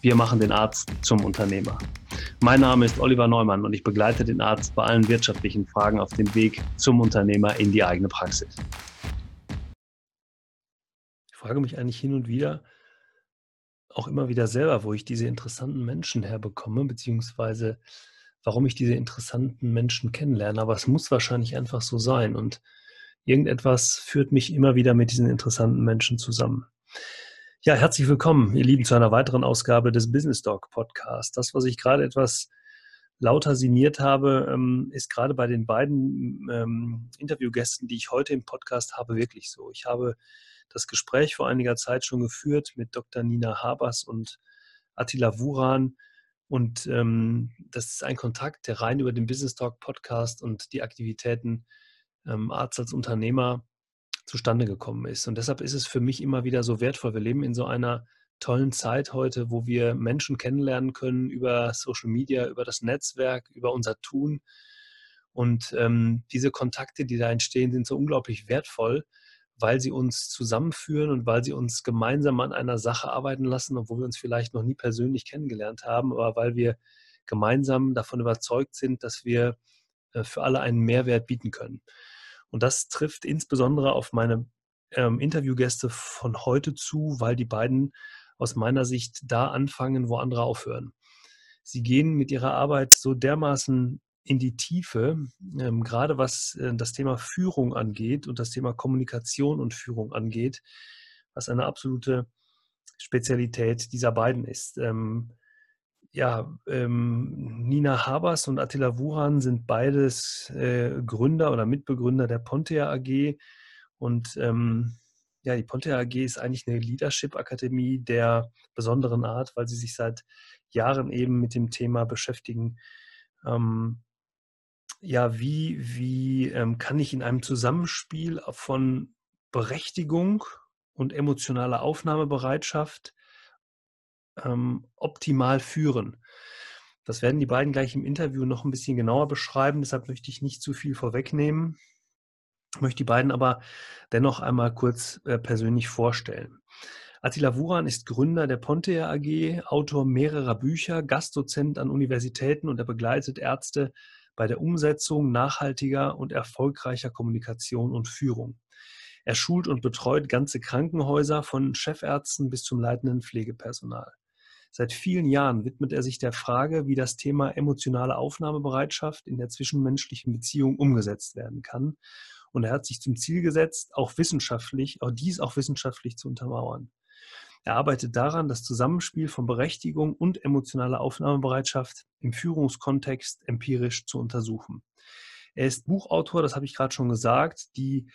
wir machen den Arzt zum Unternehmer. Mein Name ist Oliver Neumann und ich begleite den Arzt bei allen wirtschaftlichen Fragen auf dem Weg zum Unternehmer in die eigene Praxis. Ich frage mich eigentlich hin und wieder, auch immer wieder selber, wo ich diese interessanten Menschen herbekomme, beziehungsweise warum ich diese interessanten Menschen kennenlerne. Aber es muss wahrscheinlich einfach so sein und irgendetwas führt mich immer wieder mit diesen interessanten Menschen zusammen. Ja, herzlich willkommen, ihr Lieben, zu einer weiteren Ausgabe des Business Dog Podcast. Das, was ich gerade etwas lauter signiert habe, ähm, ist gerade bei den beiden ähm, Interviewgästen, die ich heute im Podcast habe, wirklich so. Ich habe das Gespräch vor einiger Zeit schon geführt mit Dr. Nina Habers und Attila Wuran. Und ähm, das ist ein Kontakt, der rein über den Business Talk Podcast und die Aktivitäten Arzt als Unternehmer zustande gekommen ist. Und deshalb ist es für mich immer wieder so wertvoll. Wir leben in so einer tollen Zeit heute, wo wir Menschen kennenlernen können über Social Media, über das Netzwerk, über unser Tun. Und ähm, diese Kontakte, die da entstehen, sind so unglaublich wertvoll, weil sie uns zusammenführen und weil sie uns gemeinsam an einer Sache arbeiten lassen, obwohl wir uns vielleicht noch nie persönlich kennengelernt haben, aber weil wir gemeinsam davon überzeugt sind, dass wir äh, für alle einen Mehrwert bieten können. Und das trifft insbesondere auf meine ähm, Interviewgäste von heute zu, weil die beiden aus meiner Sicht da anfangen, wo andere aufhören. Sie gehen mit ihrer Arbeit so dermaßen in die Tiefe, ähm, gerade was äh, das Thema Führung angeht und das Thema Kommunikation und Führung angeht, was eine absolute Spezialität dieser beiden ist. Ähm, ja, ähm, Nina Habers und Attila Wuhan sind beides äh, Gründer oder Mitbegründer der Pontea AG. Und ähm, ja, die Pontea AG ist eigentlich eine Leadership-Akademie der besonderen Art, weil sie sich seit Jahren eben mit dem Thema beschäftigen. Ähm, ja, wie, wie ähm, kann ich in einem Zusammenspiel von Berechtigung und emotionaler Aufnahmebereitschaft ähm, optimal führen. Das werden die beiden gleich im Interview noch ein bisschen genauer beschreiben, deshalb möchte ich nicht zu viel vorwegnehmen, möchte die beiden aber dennoch einmal kurz äh, persönlich vorstellen. Attila Wuran ist Gründer der Pontea AG, Autor mehrerer Bücher, Gastdozent an Universitäten und er begleitet Ärzte bei der Umsetzung nachhaltiger und erfolgreicher Kommunikation und Führung. Er schult und betreut ganze Krankenhäuser von Chefärzten bis zum leitenden Pflegepersonal. Seit vielen Jahren widmet er sich der Frage, wie das Thema emotionale Aufnahmebereitschaft in der zwischenmenschlichen Beziehung umgesetzt werden kann. Und er hat sich zum Ziel gesetzt, auch wissenschaftlich, auch dies auch wissenschaftlich zu untermauern. Er arbeitet daran, das Zusammenspiel von Berechtigung und emotionaler Aufnahmebereitschaft im Führungskontext empirisch zu untersuchen. Er ist Buchautor, das habe ich gerade schon gesagt. Die,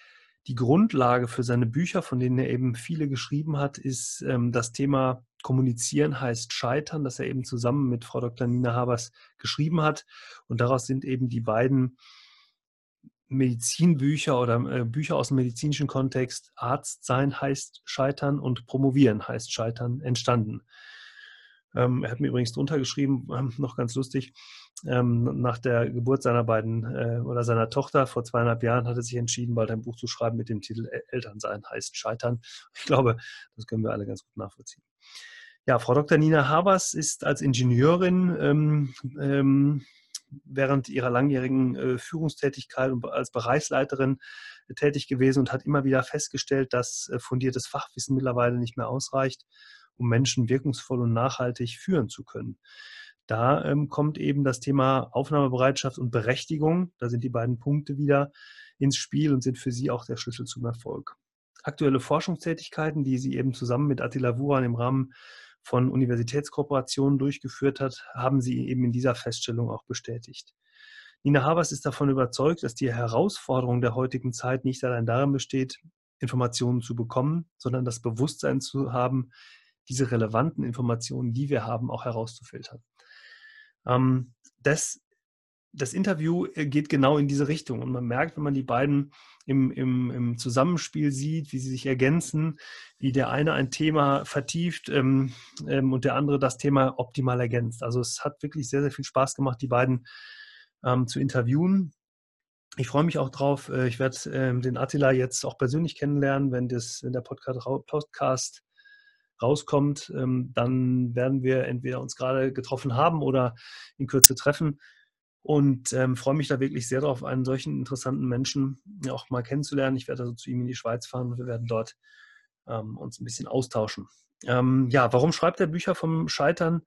die Grundlage für seine Bücher, von denen er eben viele geschrieben hat, ist ähm, das Thema Kommunizieren heißt Scheitern, das er eben zusammen mit Frau Dr. Nina Habers geschrieben hat. Und daraus sind eben die beiden Medizinbücher oder äh, Bücher aus dem medizinischen Kontext Arzt sein heißt Scheitern und Promovieren heißt Scheitern entstanden. Ähm, er hat mir übrigens drunter geschrieben, ähm, noch ganz lustig, ähm, nach der Geburt seiner beiden äh, oder seiner Tochter vor zweieinhalb Jahren hat er sich entschieden, bald ein Buch zu schreiben mit dem Titel Elternsein heißt Scheitern. Ich glaube, das können wir alle ganz gut nachvollziehen. Ja, Frau Dr. Nina Habers ist als Ingenieurin ähm, ähm, während ihrer langjährigen äh, Führungstätigkeit und als Bereichsleiterin äh, tätig gewesen und hat immer wieder festgestellt, dass äh, fundiertes Fachwissen mittlerweile nicht mehr ausreicht, um Menschen wirkungsvoll und nachhaltig führen zu können. Da ähm, kommt eben das Thema Aufnahmebereitschaft und Berechtigung, da sind die beiden Punkte wieder ins Spiel und sind für sie auch der Schlüssel zum Erfolg. Aktuelle Forschungstätigkeiten, die sie eben zusammen mit Attila Wuran im Rahmen von Universitätskooperationen durchgeführt hat, haben sie eben in dieser Feststellung auch bestätigt. Nina Habers ist davon überzeugt, dass die Herausforderung der heutigen Zeit nicht allein darin besteht, Informationen zu bekommen, sondern das Bewusstsein zu haben, diese relevanten Informationen, die wir haben, auch herauszufiltern. Ähm, das das Interview äh, geht genau in diese Richtung. Und man merkt, wenn man die beiden im, im, im Zusammenspiel sieht, wie sie sich ergänzen, wie der eine ein Thema vertieft ähm, ähm, und der andere das Thema optimal ergänzt. Also es hat wirklich sehr, sehr viel Spaß gemacht, die beiden ähm, zu interviewen. Ich freue mich auch drauf. Äh, ich werde ähm, den Attila jetzt auch persönlich kennenlernen, wenn, das, wenn der Podcast, Podcast rauskommt. Ähm, dann werden wir entweder uns gerade getroffen haben oder in Kürze treffen und ähm, freue mich da wirklich sehr darauf, einen solchen interessanten Menschen auch mal kennenzulernen. Ich werde also zu ihm in die Schweiz fahren und wir werden dort ähm, uns ein bisschen austauschen. Ähm, ja, warum schreibt er Bücher vom Scheitern?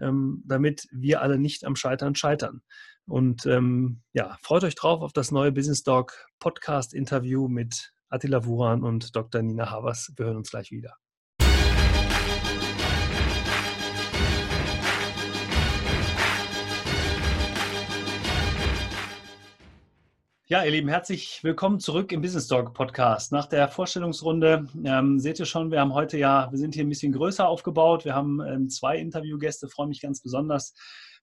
Ähm, damit wir alle nicht am Scheitern scheitern. Und ähm, ja, freut euch drauf auf das neue Business Dog Podcast Interview mit Attila Wuran und Dr. Nina Havers. Wir hören uns gleich wieder. Ja, ihr Lieben, herzlich willkommen zurück im Business Talk Podcast. Nach der Vorstellungsrunde ähm, seht ihr schon, wir haben heute ja, wir sind hier ein bisschen größer aufgebaut. Wir haben ähm, zwei Interviewgäste, freue mich ganz besonders.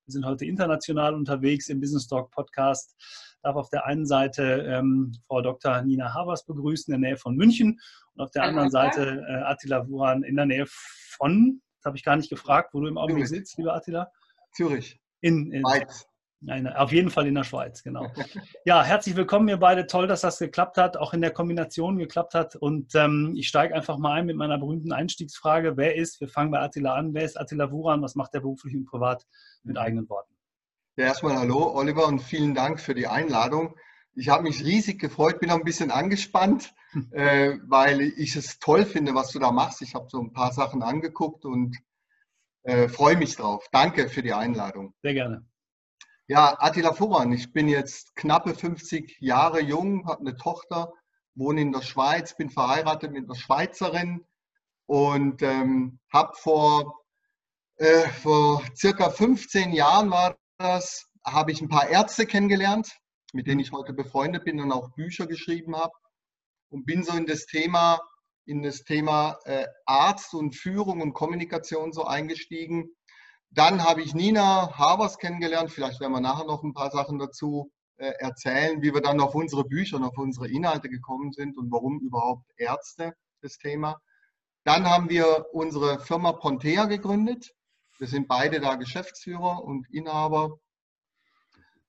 Wir sind heute international unterwegs im Business Talk Podcast. Ich darf auf der einen Seite ähm, Frau Dr. Nina Havers begrüßen in der Nähe von München und auf der Hallo, anderen Seite äh, Attila Wuran in der Nähe von, das habe ich gar nicht gefragt, wo du im Augenblick sitzt, lieber Attila. Zürich. In, in Schweiz. Nein, auf jeden Fall in der Schweiz, genau. Ja, herzlich willkommen, ihr beide. Toll, dass das geklappt hat, auch in der Kombination geklappt hat. Und ähm, ich steige einfach mal ein mit meiner berühmten Einstiegsfrage. Wer ist, wir fangen bei Attila an, wer ist Attila Wuran? Was macht er beruflich und privat mit eigenen Worten? Ja, erstmal hallo, Oliver, und vielen Dank für die Einladung. Ich habe mich riesig gefreut, bin auch ein bisschen angespannt, äh, weil ich es toll finde, was du da machst. Ich habe so ein paar Sachen angeguckt und äh, freue mich drauf. Danke für die Einladung. Sehr gerne. Ja, Attila Furan, ich bin jetzt knappe 50 Jahre jung, habe eine Tochter, wohne in der Schweiz, bin verheiratet mit einer Schweizerin und ähm, habe vor, äh, vor circa 15 Jahren war das, habe ich ein paar Ärzte kennengelernt, mit denen ich heute befreundet bin und auch Bücher geschrieben habe und bin so in das Thema, in das Thema äh, Arzt und Führung und Kommunikation so eingestiegen dann habe ich Nina Habers kennengelernt. Vielleicht werden wir nachher noch ein paar Sachen dazu äh, erzählen, wie wir dann auf unsere Bücher und auf unsere Inhalte gekommen sind und warum überhaupt Ärzte das Thema. Dann haben wir unsere Firma Pontea gegründet. Wir sind beide da Geschäftsführer und Inhaber.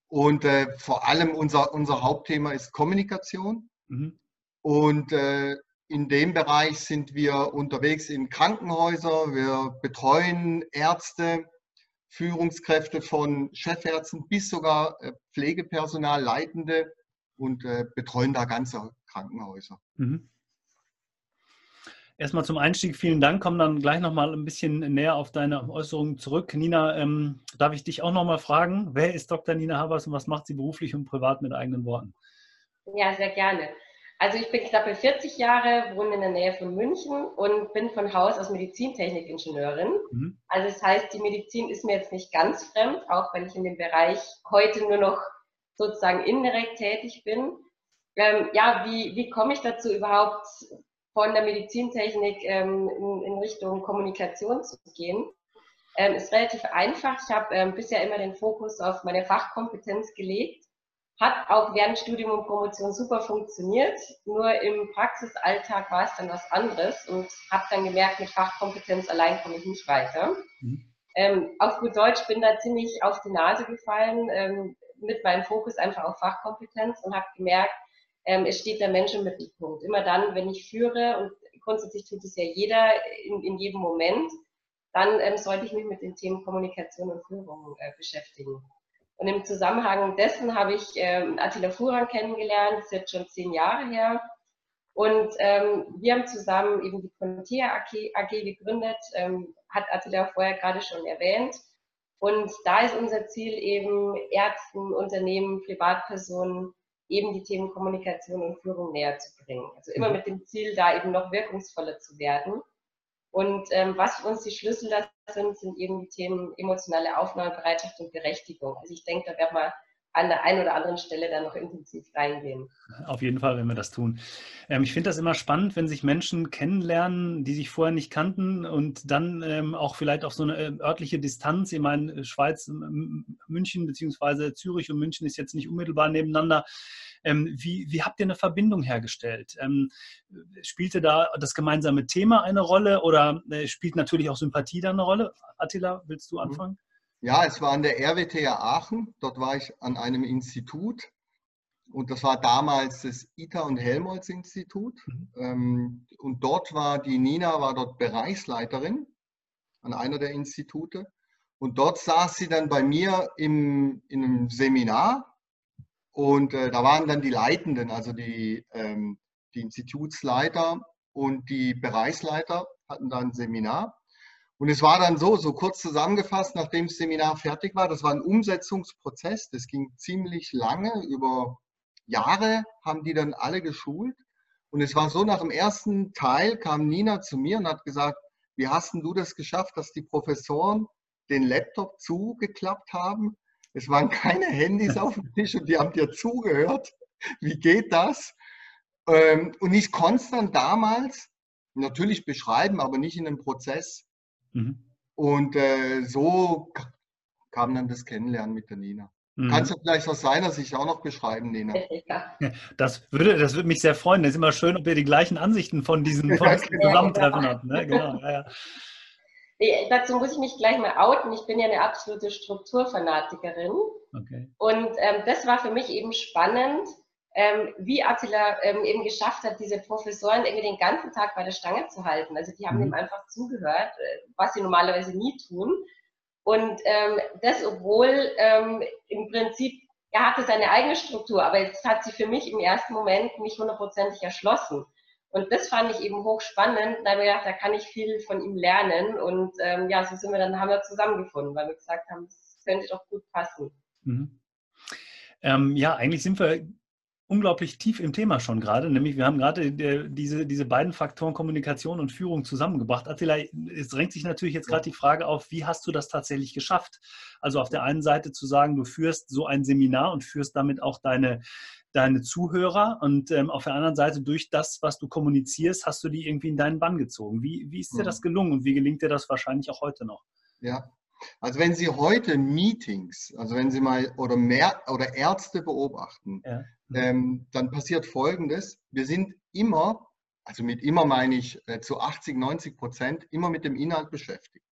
Und äh, vor allem unser, unser Hauptthema ist Kommunikation. Mhm. Und äh, in dem Bereich sind wir unterwegs in Krankenhäuser. Wir betreuen Ärzte, Führungskräfte von Chefärzten bis sogar äh, Pflegepersonal, Leitende und äh, betreuen da ganze Krankenhäuser. Mhm. Erstmal zum Einstieg vielen Dank. Kommen dann gleich nochmal ein bisschen näher auf deine Äußerungen zurück. Nina, ähm, darf ich dich auch nochmal fragen, wer ist Dr. Nina Habers und was macht sie beruflich und privat mit eigenen Worten? Ja, sehr gerne. Also ich bin knappe 40 Jahre, wohne in der Nähe von München und bin von Haus aus Medizintechnik-Ingenieurin. Mhm. Also das heißt, die Medizin ist mir jetzt nicht ganz fremd, auch wenn ich in dem Bereich heute nur noch sozusagen indirekt tätig bin. Ähm, ja, wie, wie komme ich dazu überhaupt von der Medizintechnik ähm, in, in, Richtung Kommunikation zu gehen? Ähm, ist relativ einfach. Ich habe ähm, bisher immer den Fokus auf meine Fachkompetenz gelegt hat auch während Studium und Promotion super funktioniert. Nur im Praxisalltag war es dann was anderes und habe dann gemerkt, mit Fachkompetenz allein komme ich nicht weiter. Mhm. Ähm, auf gut Deutsch bin da ziemlich auf die Nase gefallen ähm, mit meinem Fokus einfach auf Fachkompetenz und habe gemerkt, ähm, es steht der Mensch im Mittelpunkt. Immer dann, wenn ich führe und grundsätzlich tut es ja jeder in, in jedem Moment, dann ähm, sollte ich mich mit den Themen Kommunikation und Führung äh, beschäftigen. Und im Zusammenhang dessen habe ich ähm, Attila Furan kennengelernt, das ist jetzt schon zehn Jahre her. Und ähm, wir haben zusammen eben die Contea AG, AG gegründet, ähm, hat Attila vorher gerade schon erwähnt. Und da ist unser Ziel eben, Ärzten, Unternehmen, Privatpersonen eben die Themen Kommunikation und Führung näher zu bringen. Also immer mhm. mit dem Ziel, da eben noch wirkungsvoller zu werden. Und ähm, was für uns die Schlüssel sind, sind eben die Themen emotionale Aufnahmebereitschaft und Berechtigung. Also ich denke, da werden wir an der einen oder anderen Stelle dann noch intensiv reingehen. Auf jeden Fall, wenn wir das tun. Ähm, ich finde das immer spannend, wenn sich Menschen kennenlernen, die sich vorher nicht kannten und dann ähm, auch vielleicht auf so eine äh, örtliche Distanz. Ich meine, Schweiz, München beziehungsweise Zürich und München ist jetzt nicht unmittelbar nebeneinander. Ähm, wie, wie habt ihr eine Verbindung hergestellt? Ähm, spielte da das gemeinsame Thema eine Rolle oder äh, spielt natürlich auch Sympathie da eine Rolle? Attila, willst du mhm. anfangen? Ja, es war an der RWTH Aachen. Dort war ich an einem Institut. Und das war damals das ITA und Helmholtz Institut. Mhm. Ähm, und dort war die Nina, war dort Bereichsleiterin an einer der Institute. Und dort saß sie dann bei mir im, in einem Seminar. Und äh, da waren dann die Leitenden, also die, ähm, die Institutsleiter und die Bereichsleiter hatten da ein Seminar. Und es war dann so, so kurz zusammengefasst, nachdem das Seminar fertig war, das war ein Umsetzungsprozess, das ging ziemlich lange, über Jahre haben die dann alle geschult. Und es war so, nach dem ersten Teil kam Nina zu mir und hat gesagt, wie hast denn du das geschafft, dass die Professoren den Laptop zugeklappt haben? Es waren keine Handys auf dem Tisch und die haben dir zugehört. Wie geht das? Ähm, und ich konnte es dann damals natürlich beschreiben, aber nicht in einem Prozess. Mhm. Und äh, so kam dann das Kennenlernen mit der Nina. Mhm. Kannst du vielleicht aus seiner Sicht auch noch beschreiben, Nina? Das würde, das würde mich sehr freuen. Es ist immer schön, ob ihr die gleichen Ansichten von diesen, von diesem Zusammentreffen habt. Ne? Genau, ja, ja. Dazu muss ich mich gleich mal outen. Ich bin ja eine absolute Strukturfanatikerin. Okay. Und ähm, das war für mich eben spannend, ähm, wie Attila ähm, eben geschafft hat, diese Professoren irgendwie den ganzen Tag bei der Stange zu halten. Also die haben mhm. ihm einfach zugehört, äh, was sie normalerweise nie tun. Und ähm, das, obwohl ähm, im Prinzip, er hatte seine eigene Struktur, aber jetzt hat sie für mich im ersten Moment nicht hundertprozentig erschlossen. Und das fand ich eben hochspannend. Da habe ich gedacht, da kann ich viel von ihm lernen. Und ähm, ja, so sind wir dann, haben wir zusammengefunden, weil wir gesagt haben, das könnte doch gut passen. Mhm. Ähm, ja, eigentlich sind wir unglaublich tief im Thema schon gerade, nämlich wir haben gerade äh, diese, diese beiden Faktoren Kommunikation und Führung zusammengebracht. Attila, es drängt sich natürlich jetzt gerade die Frage auf, wie hast du das tatsächlich geschafft? Also auf der einen Seite zu sagen, du führst so ein Seminar und führst damit auch deine, deine Zuhörer und ähm, auf der anderen Seite durch das, was du kommunizierst, hast du die irgendwie in deinen Bann gezogen. Wie, wie ist dir das mhm. gelungen und wie gelingt dir das wahrscheinlich auch heute noch? Ja, also wenn Sie heute Meetings, also wenn Sie mal oder mehr oder Ärzte beobachten, ja. ähm, dann passiert Folgendes: Wir sind immer, also mit immer meine ich äh, zu 80, 90 Prozent, immer mit dem Inhalt beschäftigt.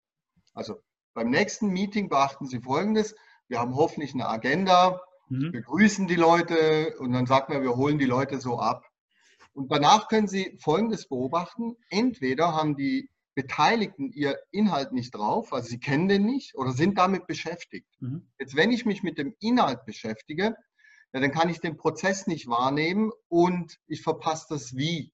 Also beim nächsten Meeting beachten Sie Folgendes: Wir haben hoffentlich eine Agenda, mhm. begrüßen die Leute und dann sagt man, wir holen die Leute so ab. Und danach können Sie Folgendes beobachten: Entweder haben die Beteiligten ihr Inhalt nicht drauf, also sie kennen den nicht oder sind damit beschäftigt. Mhm. Jetzt, wenn ich mich mit dem Inhalt beschäftige, ja, dann kann ich den Prozess nicht wahrnehmen und ich verpasse das Wie.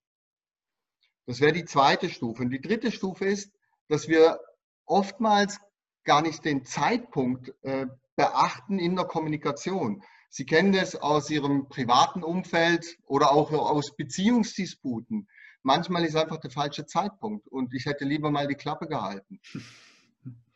Das wäre die zweite Stufe. Und die dritte Stufe ist, dass wir oftmals gar nicht den Zeitpunkt äh, beachten in der Kommunikation. Sie kennen das aus Ihrem privaten Umfeld oder auch aus Beziehungsdisputen manchmal ist einfach der falsche Zeitpunkt und ich hätte lieber mal die Klappe gehalten.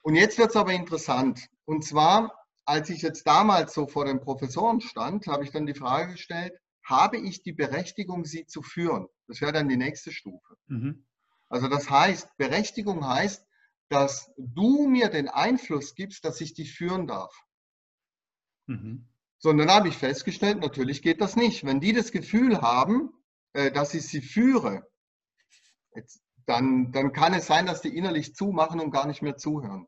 Und jetzt wird es aber interessant. Und zwar, als ich jetzt damals so vor den Professoren stand, habe ich dann die Frage gestellt, habe ich die Berechtigung, sie zu führen? Das wäre dann die nächste Stufe. Mhm. Also das heißt, Berechtigung heißt, dass du mir den Einfluss gibst, dass ich dich führen darf. Mhm. So, und dann habe ich festgestellt, natürlich geht das nicht. Wenn die das Gefühl haben, äh, dass ich sie führe, Jetzt, dann, dann kann es sein, dass die innerlich zumachen und gar nicht mehr zuhören.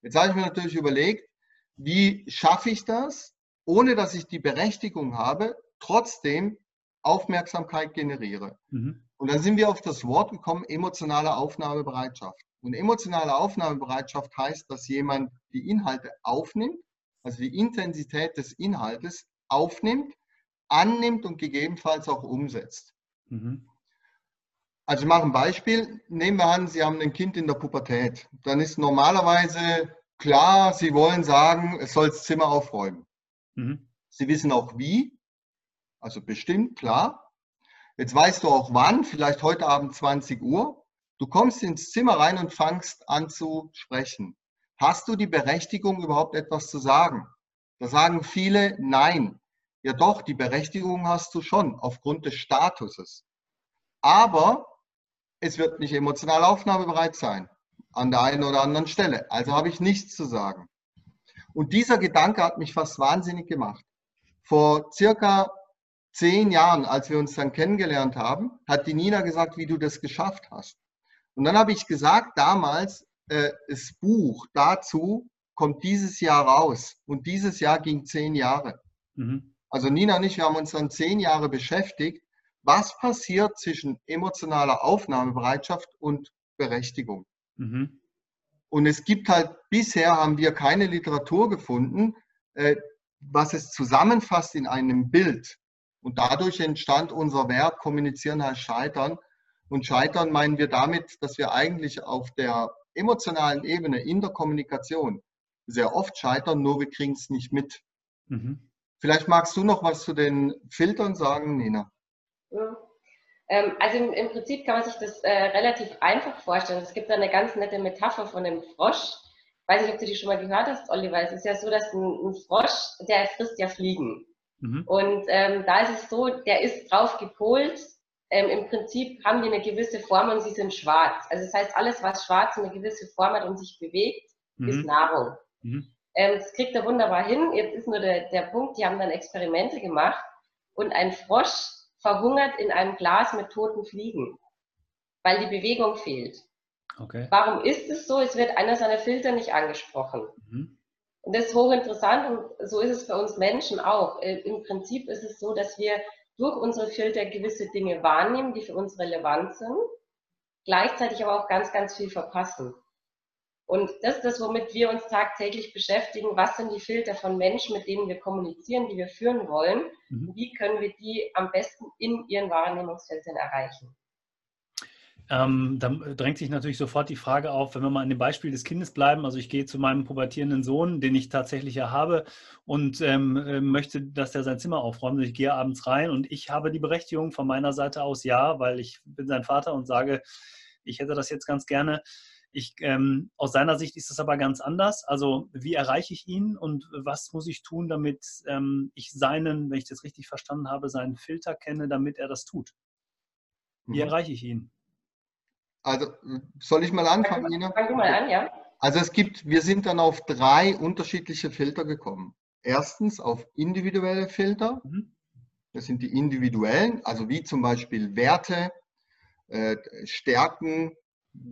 Jetzt habe ich mir natürlich überlegt, wie schaffe ich das, ohne dass ich die Berechtigung habe, trotzdem Aufmerksamkeit generiere. Mhm. Und dann sind wir auf das Wort gekommen, emotionale Aufnahmebereitschaft. Und emotionale Aufnahmebereitschaft heißt, dass jemand die Inhalte aufnimmt, also die Intensität des Inhaltes aufnimmt, annimmt und gegebenenfalls auch umsetzt. Mhm. Also ich mache ein Beispiel. Nehmen wir an, Sie haben ein Kind in der Pubertät. Dann ist normalerweise klar, Sie wollen sagen, es soll das Zimmer aufräumen. Mhm. Sie wissen auch wie. Also bestimmt, klar. Jetzt weißt du auch wann, vielleicht heute Abend 20 Uhr. Du kommst ins Zimmer rein und fangst an zu sprechen. Hast du die Berechtigung, überhaupt etwas zu sagen? Da sagen viele, nein. Ja doch, die Berechtigung hast du schon aufgrund des Statuses. Aber es wird nicht emotional aufnahmebereit sein an der einen oder anderen Stelle. Also habe ich nichts zu sagen. Und dieser Gedanke hat mich fast wahnsinnig gemacht. Vor circa zehn Jahren, als wir uns dann kennengelernt haben, hat die Nina gesagt, wie du das geschafft hast. Und dann habe ich gesagt, damals, äh, das Buch dazu kommt dieses Jahr raus. Und dieses Jahr ging zehn Jahre. Mhm. Also Nina und ich, wir haben uns dann zehn Jahre beschäftigt, was passiert zwischen emotionaler Aufnahmebereitschaft und Berechtigung. Mhm. Und es gibt halt, bisher haben wir keine Literatur gefunden, äh, was es zusammenfasst in einem Bild. Und dadurch entstand unser Werk Kommunizieren heißt Scheitern. Und Scheitern meinen wir damit, dass wir eigentlich auf der emotionalen Ebene in der Kommunikation sehr oft scheitern, nur wir kriegen es nicht mit. Mhm. Vielleicht magst du noch was zu den Filtern sagen, Nina. Ja. Ähm, also im, im, Prinzip kann man sich das äh, relativ einfach vorstellen. Es gibt da eine ganz nette Metapher von einem Frosch. Ich weiß nicht, ob du die schon mal gehört hast, Oliver. Es ist ja so, dass ein, ein Frosch, der frisst ja Fliegen. Mhm. Und ähm, da ist es so, der ist drauf gepolt. Ähm, Im Prinzip haben die eine gewisse Form und sie sind schwarz. Also das heißt, alles, was schwarz eine gewisse Form hat und sich bewegt, mhm. ist Nahrung. Mhm. Ähm, das kriegt er wunderbar hin. Jetzt ist nur der, der Punkt, die haben dann Experimente gemacht und ein Frosch verhungert in einem Glas mit toten Fliegen, weil die Bewegung fehlt. Okay. Warum ist es so? Es wird einer seiner Filter nicht angesprochen. Mhm. Und das ist hochinteressant und so ist es für uns Menschen auch. Äh, Im Prinzip ist es so, dass wir durch unsere Filter gewisse Dinge wahrnehmen, die für uns relevant sind, gleichzeitig aber auch ganz, ganz viel verpassen. Und das ist das, womit wir uns tagtäglich beschäftigen. Was sind die Filter von Menschen, mit denen wir kommunizieren, die wir führen wollen? Mhm. Wie können wir die am besten in ihren Wahrnehmungsfiltern erreichen? Ähm, da drängt sich natürlich sofort die Frage auf, wenn wir mal an dem Beispiel des Kindes bleiben. Also ich gehe zu meinem pubertierenden Sohn, den ich tatsächlich ja habe, und ähm, äh, möchte, dass er sein Zimmer aufräumt. Ich gehe abends rein und ich habe die Berechtigung von meiner Seite aus ja, weil ich bin sein Vater und sage, ich hätte das jetzt ganz gerne. Ich, ähm, aus seiner Sicht ist das aber ganz anders. Also wie erreiche ich ihn und was muss ich tun, damit ähm, ich seinen, wenn ich das richtig verstanden habe, seinen Filter kenne, damit er das tut? Wie mhm. erreiche ich ihn? Also soll ich mal anfangen, Nina? Fang du mal an, ja. Also es gibt, wir sind dann auf drei unterschiedliche Filter gekommen. Erstens auf individuelle Filter. Mhm. Das sind die individuellen, also wie zum Beispiel Werte, äh, Stärken,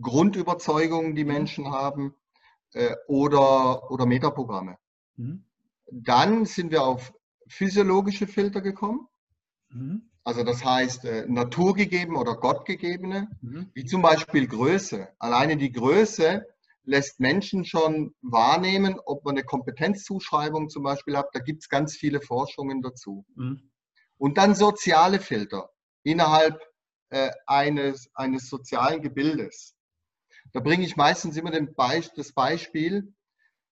Grundüberzeugungen, die mhm. Menschen haben, äh, oder, oder Metaprogramme. Mhm. Dann sind wir auf physiologische Filter gekommen. Mhm. Also das heißt äh, naturgegeben oder gottgegebene, mhm. wie zum Beispiel Größe. Alleine die Größe lässt Menschen schon wahrnehmen, ob man eine Kompetenzzuschreibung zum Beispiel hat. Da gibt es ganz viele Forschungen dazu. Mhm. Und dann soziale Filter innerhalb äh, eines, eines sozialen Gebildes. Da bringe ich meistens immer den Be das Beispiel,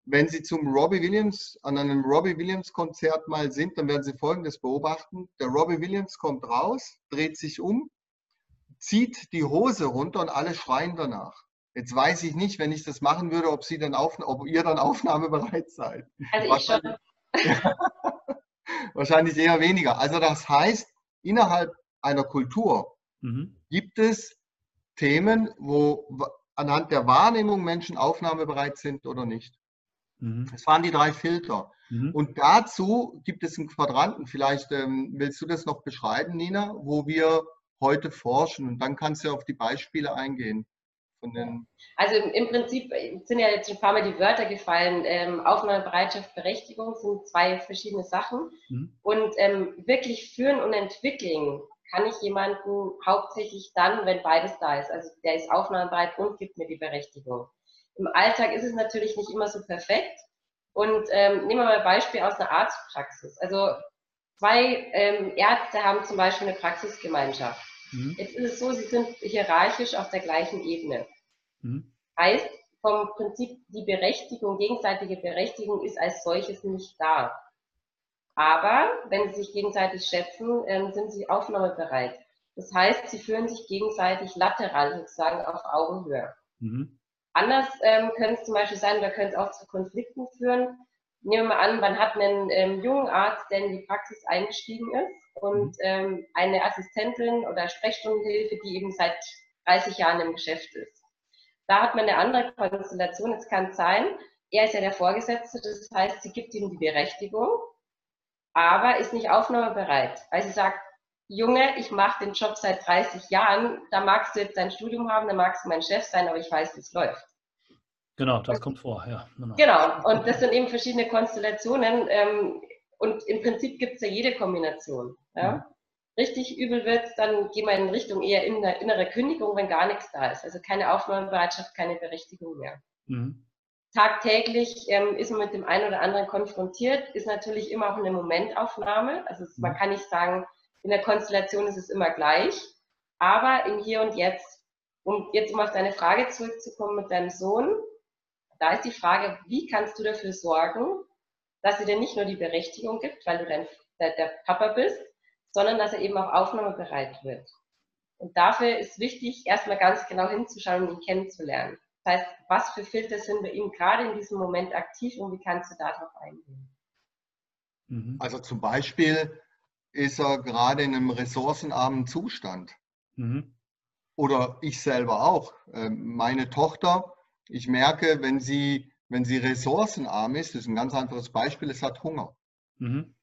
wenn Sie zum Robbie Williams, an einem Robbie Williams Konzert mal sind, dann werden Sie Folgendes beobachten. Der Robbie Williams kommt raus, dreht sich um, zieht die Hose runter und alle schreien danach. Jetzt weiß ich nicht, wenn ich das machen würde, ob, Sie dann auf, ob ihr dann aufnahmebereit seid. Also ich schon. Wahrscheinlich eher weniger. Also das heißt, innerhalb einer Kultur mhm. gibt es Themen, wo anhand der Wahrnehmung Menschen aufnahmebereit sind oder nicht. Mhm. Das waren die drei Filter. Mhm. Und dazu gibt es einen Quadranten, vielleicht ähm, willst du das noch beschreiben, Nina, wo wir heute forschen und dann kannst du auf die Beispiele eingehen. also im Prinzip sind ja jetzt ein paar Mal die Wörter gefallen. Ähm, Aufnahmebereitschaft, Berechtigung sind zwei verschiedene Sachen. Mhm. Und ähm, wirklich führen und entwickeln kann ich jemanden hauptsächlich dann, wenn beides da ist. Also der ist aufnahmebereit und gibt mir die Berechtigung. Im Alltag ist es natürlich nicht immer so perfekt. Und ähm, nehmen wir mal ein Beispiel aus einer Arztpraxis. Also zwei ähm, Ärzte haben zum Beispiel eine Praxisgemeinschaft. Mhm. Jetzt ist es so, sie sind hierarchisch auf der gleichen Ebene. Mhm. Heißt, vom Prinzip die Berechtigung, gegenseitige Berechtigung ist als solches nicht da. Aber wenn sie sich gegenseitig schätzen, ähm, sind sie aufnahmebereit. Das heißt, sie führen sich gegenseitig lateral sozusagen auf Augenhöhe. Mhm. Anders ähm, könnte es zum Beispiel sein, da könnte es auch zu Konflikten führen, nehmen wir mal an, man hat einen ähm, jungen Arzt, der in die Praxis eingestiegen ist und mhm. ähm, eine Assistentin oder Sprechstundenhilfe, die eben seit 30 Jahren im Geschäft ist. Da hat man eine andere Konstellation. Es kann sein, er ist ja der Vorgesetzte, das heißt, sie gibt ihm die Berechtigung, aber ist nicht aufnahmebereit. Weil sie sagt, Junge, ich mache den Job seit 30 Jahren, da magst du jetzt dein Studium haben, da magst du mein Chef sein, aber ich weiß, wie es läuft. Genau, das kommt vor, ja. Genau. genau, und das sind eben verschiedene Konstellationen ähm, und im Prinzip gibt es ja jede Kombination. Ja? Mhm. Richtig übel wird dann gehen wir in Richtung eher innere Kündigung, wenn gar nichts da ist. Also keine Aufnahmebereitschaft, keine Berechtigung mehr. Mhm. Tagtäglich ähm, ist man mit dem einen oder anderen konfrontiert, ist natürlich immer auch eine Momentaufnahme. Also es, man mhm. kann nicht sagen, in der Konstellation ist es immer gleich, aber im Hier und Jetzt, um jetzt um auf deine Frage zurückzukommen mit deinem Sohn, da ist die Frage, wie kannst du dafür sorgen, dass er dir nicht nur die Berechtigung gibt, weil du dein, der, der Papa bist, sondern dass er eben auch aufnahmebereit wird. Und dafür ist wichtig, erstmal ganz genau hinzuschauen und ihn kennenzulernen. Das heißt, was für Filter sind bei ihm gerade in diesem Moment aktiv und wie kannst du darauf eingehen? Mhm. Also zum Beispiel ist er gerade in einem ressourcenarmen Zustand. Mhm. Oder ich selber auch. Ähm, meine Tochter ich merke, wenn sie, wenn sie ressourcenarm ist, das ist ein ganz anderes Beispiel, es hat Hunger. Mhm.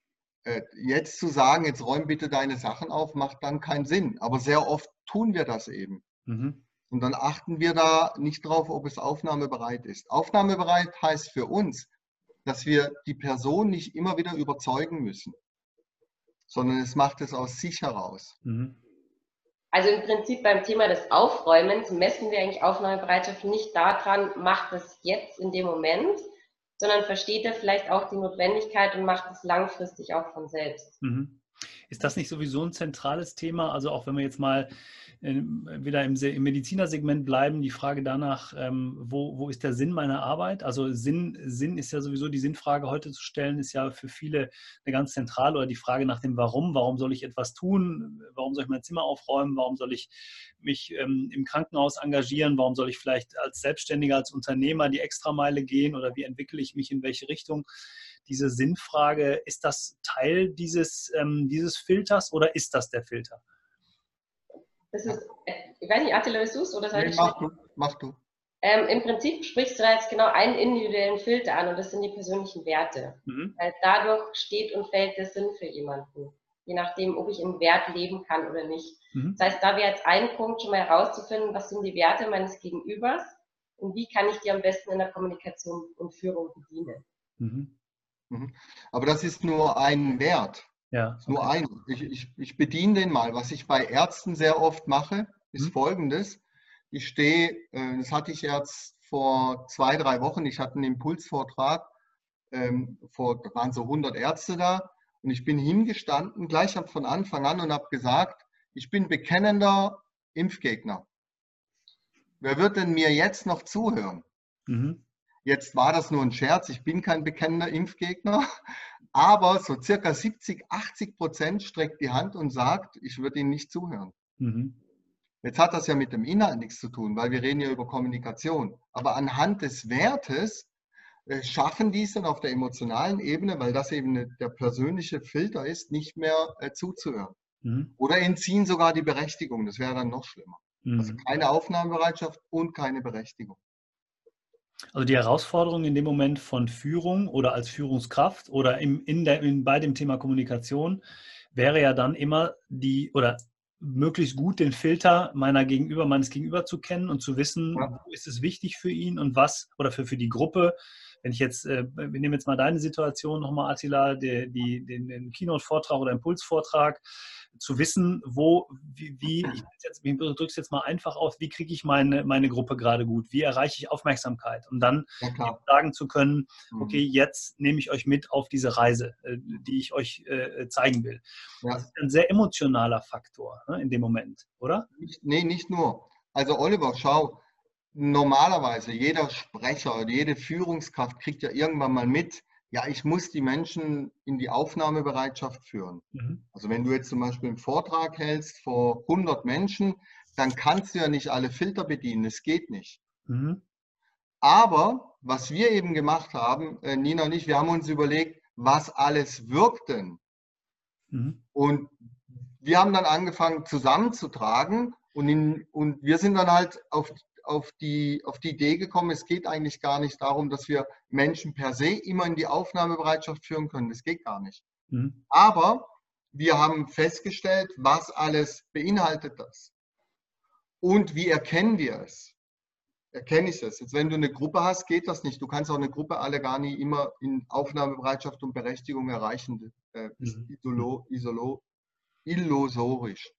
Äh, jetzt zu sagen, jetzt räum bitte deine Sachen auf, macht dann keinen Sinn. Aber sehr oft tun wir das eben. Mhm. Und dann achten wir da nicht drauf, ob es aufnahmebereit ist. Aufnahmebereit heißt für uns, dass wir die Person nicht immer wieder überzeugen müssen, sondern es macht es aus sich heraus. Mhm. Also im Prinzip beim Thema des Aufräumens messen wir eigentlich Aufnahmebereitschaft nicht daran, macht es jetzt in dem Moment, sondern versteht er vielleicht auch die Notwendigkeit und macht es langfristig auch von selbst. Mhm. Ist das nicht sowieso ein zentrales Thema? Also auch wenn wir jetzt mal wieder im, im Medizinersegment bleiben, die Frage danach, ähm, wo, wo ist der Sinn meiner Arbeit? Also Sinn, Sinn ist ja sowieso, die Sinnfrage heute zu stellen, ist ja für viele eine ganz zentrale oder die Frage nach dem Warum. Warum soll ich etwas tun? Warum soll ich mein Zimmer aufräumen? Warum soll ich mich ähm, im Krankenhaus engagieren? Warum soll ich vielleicht als Selbstständiger, als Unternehmer die Extrameile gehen oder wie entwickle ich mich in welche Richtung? Diese Sinnfrage, ist das Teil dieses, ähm, dieses Filters oder ist das der Filter? Das ist, äh, ich weiß nicht, Attila, willst du es oder soll nee, mach du, mach du. Ähm, Im Prinzip sprichst du da jetzt genau einen individuellen Filter an und das sind die persönlichen Werte. Mhm. Weil dadurch steht und fällt der Sinn für jemanden. Je nachdem, ob ich im Wert leben kann oder nicht. Mhm. Das heißt, da wäre jetzt ein Punkt schon mal herauszufinden, was sind die Werte meines Gegenübers und wie kann ich die am besten in der Kommunikation und Führung bedienen. Mhm. mhm. Aber das ist nur ein Wert. Ja. Nur ein. Ich, ich, ich bediene den mal. Was ich bei Ärzten sehr oft mache, ist hm. folgendes. Ich stehe, äh, das hatte ich jetzt vor zwei, drei Wochen, ich hatte einen Impulsvortrag, ähm, vor, da waren so 100 Ärzte da und ich bin hingestanden, gleich von Anfang an und habe gesagt, ich bin bekennender Impfgegner. Wer wird denn mir jetzt noch zuhören? Mhm. Jetzt war das nur ein Scherz, ich bin kein bekennender Impfgegner, aber so circa 70, 80 Prozent streckt die Hand und sagt, ich würde Ihnen nicht zuhören. Mhm. Jetzt hat das ja mit dem Inhalt nichts zu tun, weil wir reden ja über Kommunikation. Aber anhand des Wertes äh, schaffen die es dann auf der emotionalen Ebene, weil das eben der persönliche Filter ist, nicht mehr äh, zuzuhören. Mhm. Oder entziehen sogar die Berechtigung. Das wäre dann noch schlimmer. Mhm. Also keine Aufnahmebereitschaft und keine Berechtigung. Also die Herausforderung in dem Moment von Führung oder als Führungskraft oder im, in der, in, bei dem Thema Kommunikation wäre ja dann immer die oder möglichst gut den Filter meiner Gegenüber, meines Gegenüber zu kennen und zu wissen, ja. wo ist es wichtig für ihn und was oder für, für die Gruppe. Wenn ich jetzt, äh, wir nehmen jetzt mal deine Situation nochmal, Attila, die, die, den, den Keynote-Vortrag oder Impulsvortrag, zu wissen, wo, wie, wie ich, jetzt, ich drücke es jetzt mal einfach aus, wie kriege ich meine, meine Gruppe gerade gut, wie erreiche ich Aufmerksamkeit, um dann ja, sagen zu können, mhm. okay, jetzt nehme ich euch mit auf diese Reise, äh, die ich euch äh, zeigen will. Ja. Das ist ein sehr emotionaler Faktor ne, in dem Moment, oder? Nee, nicht nur. Also Oliver, schau, normalerweise jeder Sprecher oder jede Führungskraft kriegt ja irgendwann mal mit, ja, ich muss die Menschen in die Aufnahmebereitschaft führen. Mhm. Also wenn du jetzt zum Beispiel einen Vortrag hältst vor 100 Menschen, dann kannst du ja nicht alle Filter bedienen. Es geht nicht. Mhm. Aber was wir eben gemacht haben, äh, Nina und ich, wir haben uns überlegt, was alles wirkt denn? Mhm. Und wir haben dann angefangen zusammenzutragen und, in, und wir sind dann halt auf, auf, die, auf die Idee gekommen, es geht eigentlich gar nicht darum, dass wir Menschen per se immer in die Aufnahmebereitschaft führen können. Das geht gar nicht. Mhm. Aber wir haben festgestellt, was alles beinhaltet das. Und wie erkennen wir es? Erkenne ich es? Jetzt, wenn du eine Gruppe hast, geht das nicht. Du kannst auch eine Gruppe alle gar nicht immer in Aufnahmebereitschaft und Berechtigung erreichen. Das ist mhm. isolo, isolo, illusorisch.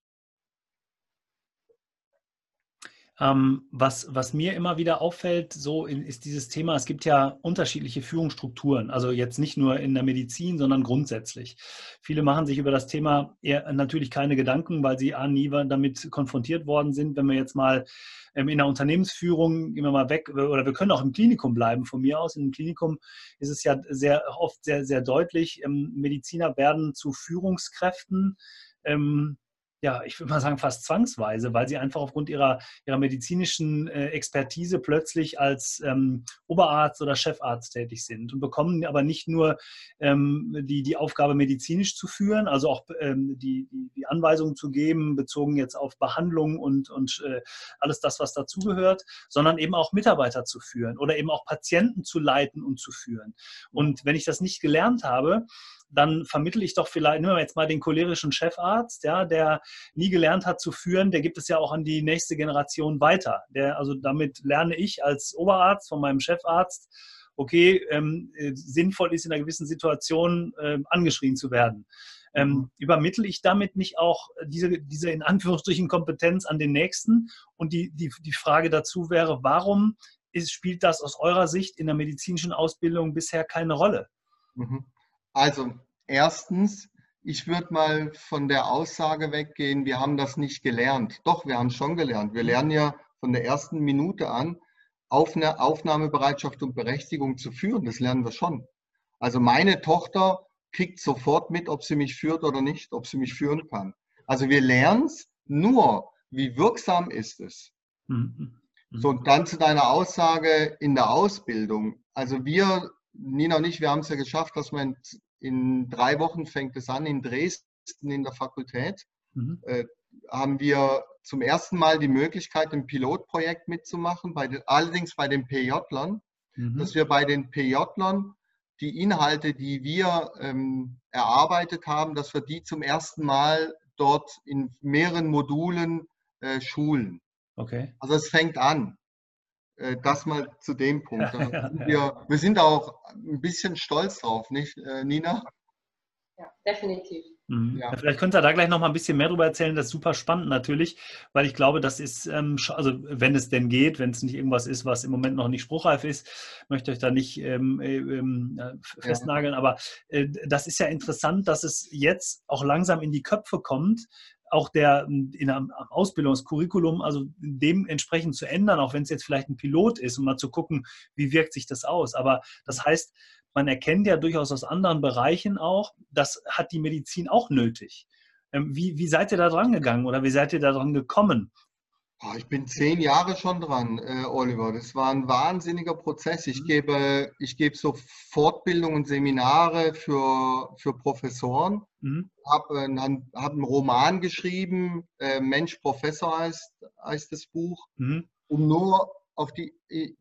Ähm, was, was mir immer wieder auffällt, so in, ist dieses Thema, es gibt ja unterschiedliche Führungsstrukturen, also jetzt nicht nur in der Medizin, sondern grundsätzlich. Viele machen sich über das Thema eher natürlich keine Gedanken, weil sie A, nie damit konfrontiert worden sind. Wenn wir jetzt mal ähm, in der Unternehmensführung, gehen wir mal weg, oder wir können auch im Klinikum bleiben von mir aus. Im Klinikum ist es ja sehr oft sehr, sehr deutlich, ähm, Mediziner werden zu Führungskräften. Ähm, ja, ich würde mal sagen, fast zwangsweise, weil sie einfach aufgrund ihrer, ihrer medizinischen äh, Expertise plötzlich als ähm, Oberarzt oder Chefarzt tätig sind und bekommen aber nicht nur ähm, die, die Aufgabe, medizinisch zu führen, also auch ähm, die, die, Anweisungen zu geben, bezogen jetzt auf Behandlung und, und äh, alles das, was dazugehört, sondern eben auch Mitarbeiter zu führen oder eben auch Patienten zu leiten und zu führen. Und wenn ich das nicht gelernt habe, dann vermittle ich doch vielleicht, nehmen wir jetzt mal den cholerischen Chefarzt, ja, der nie gelernt hat zu führen, der gibt es ja auch an die nächste Generation weiter. Der, also damit lerne ich als Oberarzt von meinem Chefarzt, okay, ähm, äh, sinnvoll ist in einer gewissen Situation äh, angeschrien zu werden. Ähm, mhm. übermittle ich damit nicht auch diese, diese in Anführungsstrichen Kompetenz an den Nächsten? Und die, die, die Frage dazu wäre, warum ist, spielt das aus eurer Sicht in der medizinischen Ausbildung bisher keine Rolle? Mhm. Also erstens, ich würde mal von der Aussage weggehen, wir haben das nicht gelernt. Doch, wir haben schon gelernt. Wir lernen ja von der ersten Minute an, auf eine Aufnahmebereitschaft und Berechtigung zu führen. Das lernen wir schon. Also meine Tochter kriegt sofort mit, ob sie mich führt oder nicht, ob sie mich führen kann. Also wir lernen es nur, wie wirksam ist es. Mhm. mhm. So, und dann zu deiner Aussage in der Ausbildung. Also wir, Nina und ich, wir haben es ja geschafft, dass wir in drei Wochen fängt es an in Dresden in der Fakultät. Mhm. Äh, haben wir zum ersten Mal die Möglichkeit, ein Pilotprojekt mitzumachen, bei den, allerdings bei den PJ-Lern, mhm. dass wir bei den PJ-Lern die Inhalte, die wir ähm, erarbeitet haben, dass wir die zum ersten Mal dort in mehreren Modulen äh, schulen. Okay. Also es fängt an. Äh, das mal zu dem Punkt. Ja, ja, sind wir, wir, sind auch ein bisschen stolz drauf, nicht, äh, Nina? Ja, definitiv. Mhm. Ja. Vielleicht könnt ihr da gleich noch mal ein bisschen mehr darüber erzählen. Das ist super spannend natürlich, weil ich glaube, das ist, ähm, also wenn es denn geht, wenn es nicht irgendwas ist, was im Moment noch nicht spruchreif ist, möchte ich euch da nicht ähm, äh, ähm, festnageln. Aber äh, das ist ja interessant, dass es jetzt auch langsam in die Köpfe kommt, auch der in einem Ausbildungskurriculum, also dementsprechend zu ändern, auch wenn es jetzt vielleicht ein Pilot ist, um mal zu gucken, wie wirkt sich das aus. Aber das heißt, man erkennt ja durchaus aus anderen Bereichen auch, das hat die Medizin auch nötig. Ähm, wie, wie seid ihr da dran gegangen oder wie seid ihr da dran gekommen? Oh, ich bin zehn Jahre schon dran, äh, Oliver. Das war ein wahnsinniger Prozess. Ich mhm. gebe, ich gebe so Fortbildungen und Seminare für, für Professoren. Mhm. Habe äh, hab einen Roman geschrieben, äh, Mensch Professor heißt, heißt das Buch, mhm. um nur auf die, äh,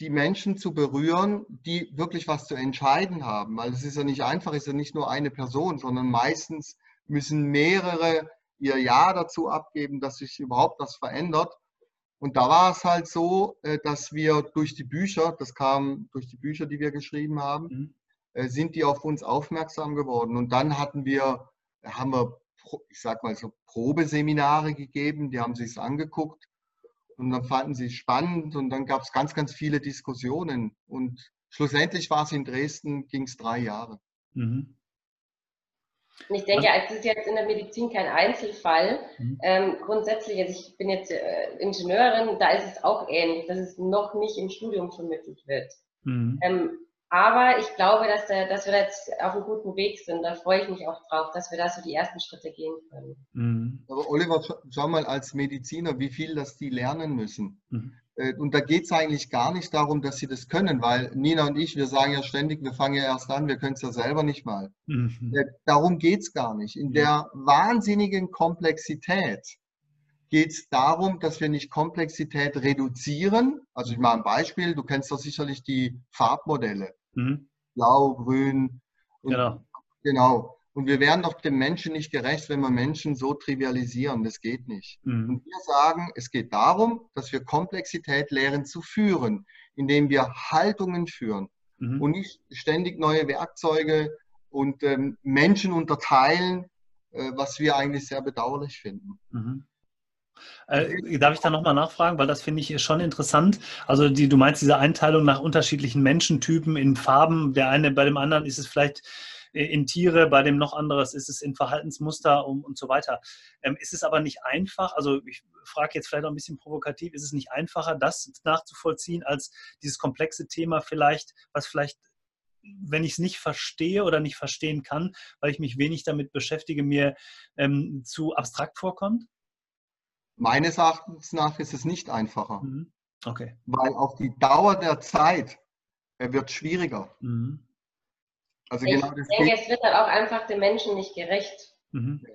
die Menschen zu berühren, die wirklich was zu entscheiden haben. Weil es ist ja nicht einfach, es ist ja nicht nur eine Person, sondern meistens müssen mehrere ihr Ja dazu abgeben, dass sich überhaupt was verändert. Und da war es halt so, äh, dass wir durch die Bücher, das kam durch die Bücher, die wir geschrieben haben, mhm. Äh, sind die auf uns aufmerksam geworden. Und dann hatten wir, haben wir, ich sag mal so Probeseminare gegeben, die haben sich es angeguckt und dann fanden sie es spannend und dann gab es ganz, ganz viele Diskussionen. Und schlussendlich war es in Dresden, ging es drei Jahre. Mhm. Und ich denke, es ist jetzt in der Medizin kein Einzelfall. Mhm. Ähm, grundsätzlich, also ich bin jetzt äh, Ingenieurin, da ist es auch ähnlich, dass es noch nicht im Studium vermittelt wird. Mhm. Ähm, aber ich glaube, dass, der, dass wir jetzt auf einem guten Weg sind. Da freue ich mich auch drauf, dass wir da so die ersten Schritte gehen können. Mhm. Aber Oliver, schau mal als Mediziner, wie viel das die lernen müssen. Äh, und da geht es eigentlich gar nicht darum, dass sie das können, weil Nina und ich, wir sagen ja ständig, wir fangen ja erst an, wir können es ja selber nicht mal. Mhm. Äh, darum geht es gar nicht. In der wahnsinnigen Komplexität geht es darum, dass wir nicht Komplexität reduzieren. Also ich mache ein Beispiel, du kennst doch sicherlich die Farbmodelle. Mhm. Blau, grün. genau. Genau. Und wir werden doch dem Menschen nicht gerecht, wenn wir Menschen so trivialisieren. Das geht nicht. Mhm. Und wir sagen, es geht darum, dass wir Komplexität lernen zu führen, indem wir Haltungen führen mhm. und nicht ständig neue Werkzeuge und ähm, Menschen unterteilen, äh, was wir eigentlich sehr bedauerlich finden. Mhm. Äh, darf ich da nochmal nachfragen, weil das finde ich schon interessant. Also die, du meinst diese Einteilung nach unterschiedlichen Menschentypen in Farben. Der eine, bei dem anderen ist es vielleicht in Tiere, bei dem noch anderes ist es in Verhaltensmuster und, und so weiter. Ähm, ist es aber nicht einfach, also ich frage jetzt vielleicht auch ein bisschen provokativ, ist es nicht einfacher, das nachzuvollziehen, als dieses komplexe Thema vielleicht, was vielleicht wenn ich es nicht verstehe oder nicht verstehen kann, weil ich mich wenig damit beschäftige, mir ähm, zu abstrakt vorkommt? Meines Erachtens nach ist es nicht einfacher. Mhm. Okay. Weil auf die Dauer der Zeit wird schwieriger. Mhm. Also ich genau denke, es wird dann auch einfach den Menschen nicht gerecht. Mhm.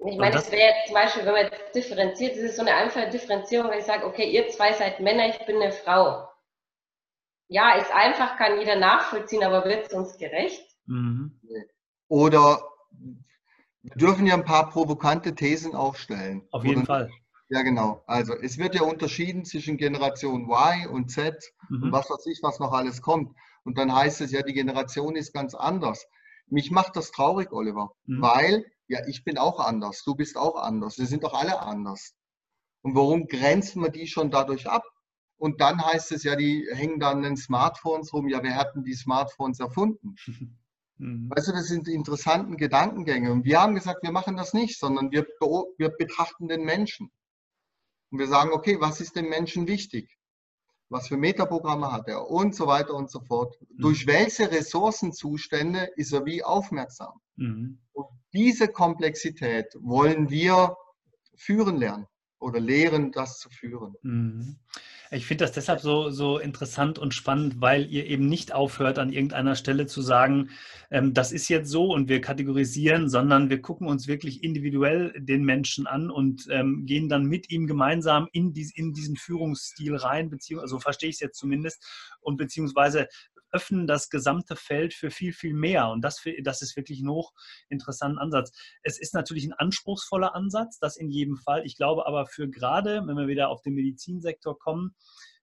Ich meine, es wäre jetzt zum Beispiel, wenn man jetzt differenziert, das ist so eine einfache Differenzierung, wenn ich sage, okay, ihr zwei seid Männer, ich bin eine Frau. Ja, ist einfach, kann jeder nachvollziehen, aber wird es uns gerecht? Mhm. Oder wir dürfen ja ein paar provokante Thesen aufstellen. Auf jeden Oder, Fall. Ja, genau. Also es wird ja unterschieden zwischen Generation Y und Z mhm. und was weiß ich, was noch alles kommt. Und dann heißt es ja, die Generation ist ganz anders. Mich macht das traurig, Oliver, mhm. weil ja, ich bin auch anders, du bist auch anders, wir sind doch alle anders. Und warum grenzen wir die schon dadurch ab? Und dann heißt es ja, die hängen dann in Smartphones rum. Ja, wer hat denn die Smartphones erfunden? Mhm. Weißt du, das sind die interessanten Gedankengänge. Und wir haben gesagt, wir machen das nicht, sondern wir, wir betrachten den Menschen. Und wir sagen, okay, was ist dem Menschen wichtig? Was für Metaprogramme hat er und so weiter und so fort. Mhm. Durch welche Ressourcenzustände ist er wie aufmerksam? Mhm. Und diese Komplexität wollen wir führen lernen oder lehren, das zu führen. Mhm. Ich finde das deshalb so, so interessant und spannend, weil ihr eben nicht aufhört, an irgendeiner Stelle zu sagen, ähm, das ist jetzt so und wir kategorisieren, sondern wir gucken uns wirklich individuell den Menschen an und ähm, gehen dann mit ihm gemeinsam in, dies, in diesen Führungsstil rein, beziehungsweise, so verstehe ich es jetzt zumindest, und beziehungsweise öffnen das gesamte Feld für viel, viel mehr. Und das, das ist wirklich ein hochinteressanter Ansatz. Es ist natürlich ein anspruchsvoller Ansatz, das in jedem Fall. Ich glaube aber für gerade, wenn wir wieder auf den Medizinsektor kommen,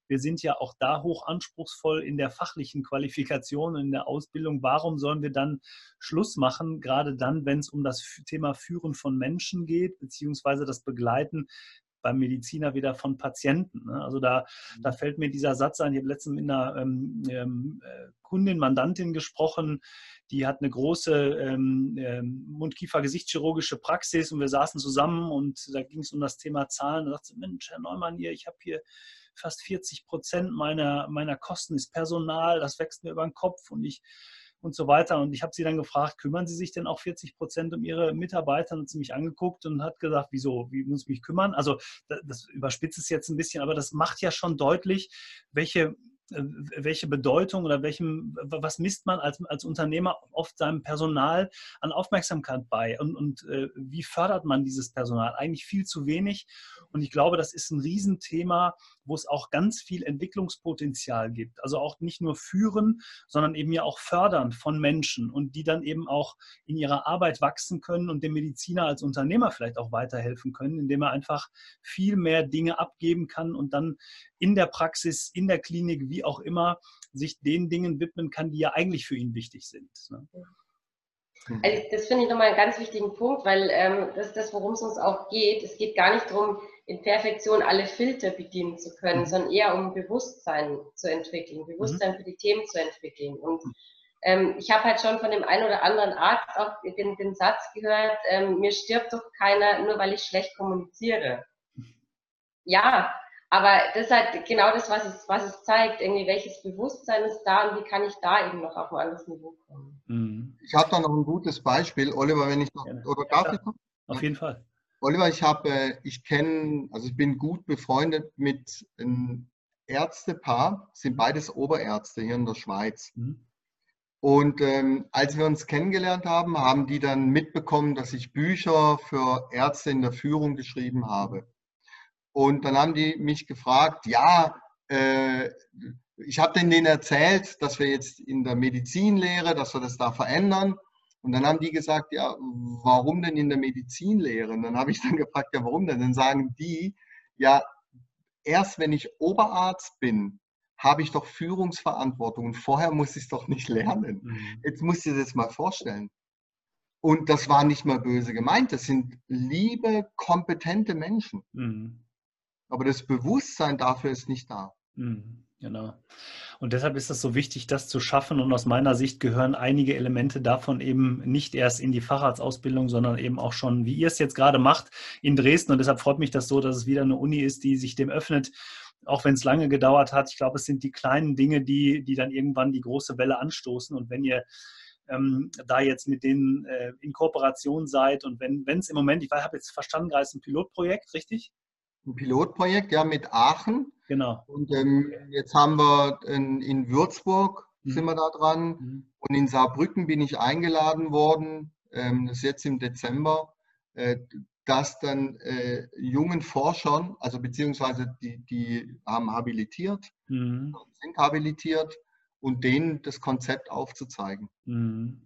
wir sind ja auch da hoch anspruchsvoll in der fachlichen Qualifikation, in der Ausbildung. Warum sollen wir dann Schluss machen, gerade dann, wenn es um das Thema Führen von Menschen geht, beziehungsweise das Begleiten beim Mediziner wieder von Patienten. Ne? Also da, da mhm. fällt mir dieser Satz ein. Ich habe letztens mit einer ähm, ähm, äh, Kundin, Mandantin gesprochen, die hat eine große ähm, ähm, Mund-Kiefer-Gesichtschirurgische Praxis und wir saßen zusammen und da ging es um das Thema Zahlen. Da sagte sie, Mensch, Herr Neumann, hier, ich habe hier fast 40 Prozent meiner, meiner Kosten ist Personal, das wächst mir über den Kopf und ich und so weiter. Und ich habe sie dann gefragt, kümmern Sie sich denn auch 40 Prozent um Ihre Mitarbeiter? Und sie mich angeguckt und hat gesagt, wieso, wie muss ich mich kümmern? Also das, überspitzt es jetzt ein bisschen, aber das macht ja schon deutlich, welche welche Bedeutung oder welchem, was misst man als, als Unternehmer oft seinem Personal an Aufmerksamkeit bei und, und äh, wie fördert man dieses Personal? Eigentlich viel zu wenig und ich glaube, das ist ein Riesenthema, wo es auch ganz viel Entwicklungspotenzial gibt. Also auch nicht nur führen, sondern eben ja auch fördern von Menschen und die dann eben auch in ihrer Arbeit wachsen können und dem Mediziner als Unternehmer vielleicht auch weiterhelfen können, indem er einfach viel mehr Dinge abgeben kann und dann in der Praxis, in der Klinik, wie auch immer, sich den Dingen widmen kann, die ja eigentlich für ihn wichtig sind. Ne? Also das finde ich nochmal einen ganz wichtigen Punkt, weil ähm, das ist das, worum es uns auch geht. Es geht gar nicht darum, in Perfektion alle Filter bedienen zu können, mhm. sondern eher um Bewusstsein zu entwickeln, Bewusstsein mhm. für die Themen zu entwickeln. Und ähm, ich habe halt schon von dem einen oder anderen Arzt auch den, den Satz gehört, ähm, mir stirbt doch keiner, nur weil ich schlecht kommuniziere. Ja, aber das ist halt genau das, was es, was es zeigt, irgendwie welches Bewusstsein ist da und wie kann ich da eben noch auf ein anderes Niveau kommen. Mhm. Ich habe da noch ein gutes Beispiel, Oliver, wenn ich noch, oder darf ja, ich noch? Auf jeden Fall. Oliver, ich habe, ich kenne, also ich bin gut befreundet mit einem Ärztepaar, sind beides Oberärzte hier in der Schweiz. Mhm. Und ähm, als wir uns kennengelernt haben, haben die dann mitbekommen, dass ich Bücher für Ärzte in der Führung geschrieben habe. Und dann haben die mich gefragt, ja, äh, ich habe denen erzählt, dass wir jetzt in der Medizinlehre, dass wir das da verändern. Und dann haben die gesagt, ja, warum denn in der Medizinlehre? Und dann habe ich dann gefragt, ja, warum denn? Dann sagen die, ja, erst wenn ich Oberarzt bin, habe ich doch Führungsverantwortung und vorher muss ich es doch nicht lernen. Mhm. Jetzt musst du dir das mal vorstellen. Und das war nicht mal böse gemeint, das sind liebe, kompetente Menschen. Mhm. Aber das Bewusstsein dafür ist nicht da. Mhm. Genau. Und deshalb ist es so wichtig, das zu schaffen. Und aus meiner Sicht gehören einige Elemente davon eben nicht erst in die Facharztausbildung, sondern eben auch schon, wie ihr es jetzt gerade macht, in Dresden. Und deshalb freut mich das so, dass es wieder eine Uni ist, die sich dem öffnet auch wenn es lange gedauert hat. Ich glaube, es sind die kleinen Dinge, die, die dann irgendwann die große Welle anstoßen. Und wenn ihr ähm, da jetzt mit denen äh, in Kooperation seid und wenn es im Moment, ich habe jetzt verstanden, gerade ist ein Pilotprojekt, richtig? Ein Pilotprojekt, ja, mit Aachen. Genau. Und ähm, jetzt haben wir in, in Würzburg mhm. sind wir da dran mhm. und in Saarbrücken bin ich eingeladen worden, ähm, das ist jetzt im Dezember, äh, dass dann äh, jungen Forschern, also beziehungsweise die, die haben habilitiert, mhm. sind habilitiert und denen das Konzept aufzuzeigen. Mhm.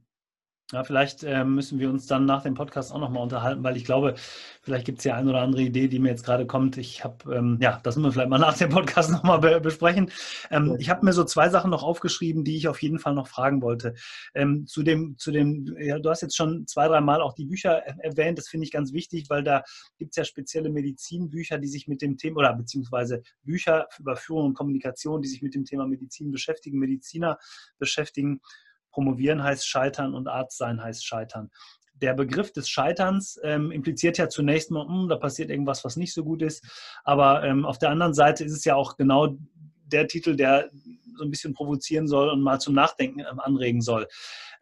Ja, vielleicht äh, müssen wir uns dann nach dem Podcast auch nochmal unterhalten, weil ich glaube, vielleicht gibt es ja eine oder andere Idee, die mir jetzt gerade kommt. Ich habe, ähm, ja, das müssen wir vielleicht mal nach dem Podcast nochmal be besprechen. Ähm, ich habe mir so zwei Sachen noch aufgeschrieben, die ich auf jeden Fall noch fragen wollte. Ähm, zu dem, zu dem, ja, du hast jetzt schon zwei, drei Mal auch die Bücher erwähnt. Das finde ich ganz wichtig, weil da gibt es ja spezielle Medizinbücher, die sich mit dem Thema, oder beziehungsweise Bücher über Führung und Kommunikation, die sich mit dem Thema Medizin beschäftigen, Mediziner beschäftigen. Promovieren heißt scheitern und Arzt sein heißt scheitern. Der Begriff des Scheiterns ähm, impliziert ja zunächst mal, mh, hm, da passiert irgendwas, was nicht so gut ist. Aber ähm, auf der anderen Seite ist es ja auch genau der Titel, der so ein bisschen provozieren soll und mal zum Nachdenken ähm, anregen soll.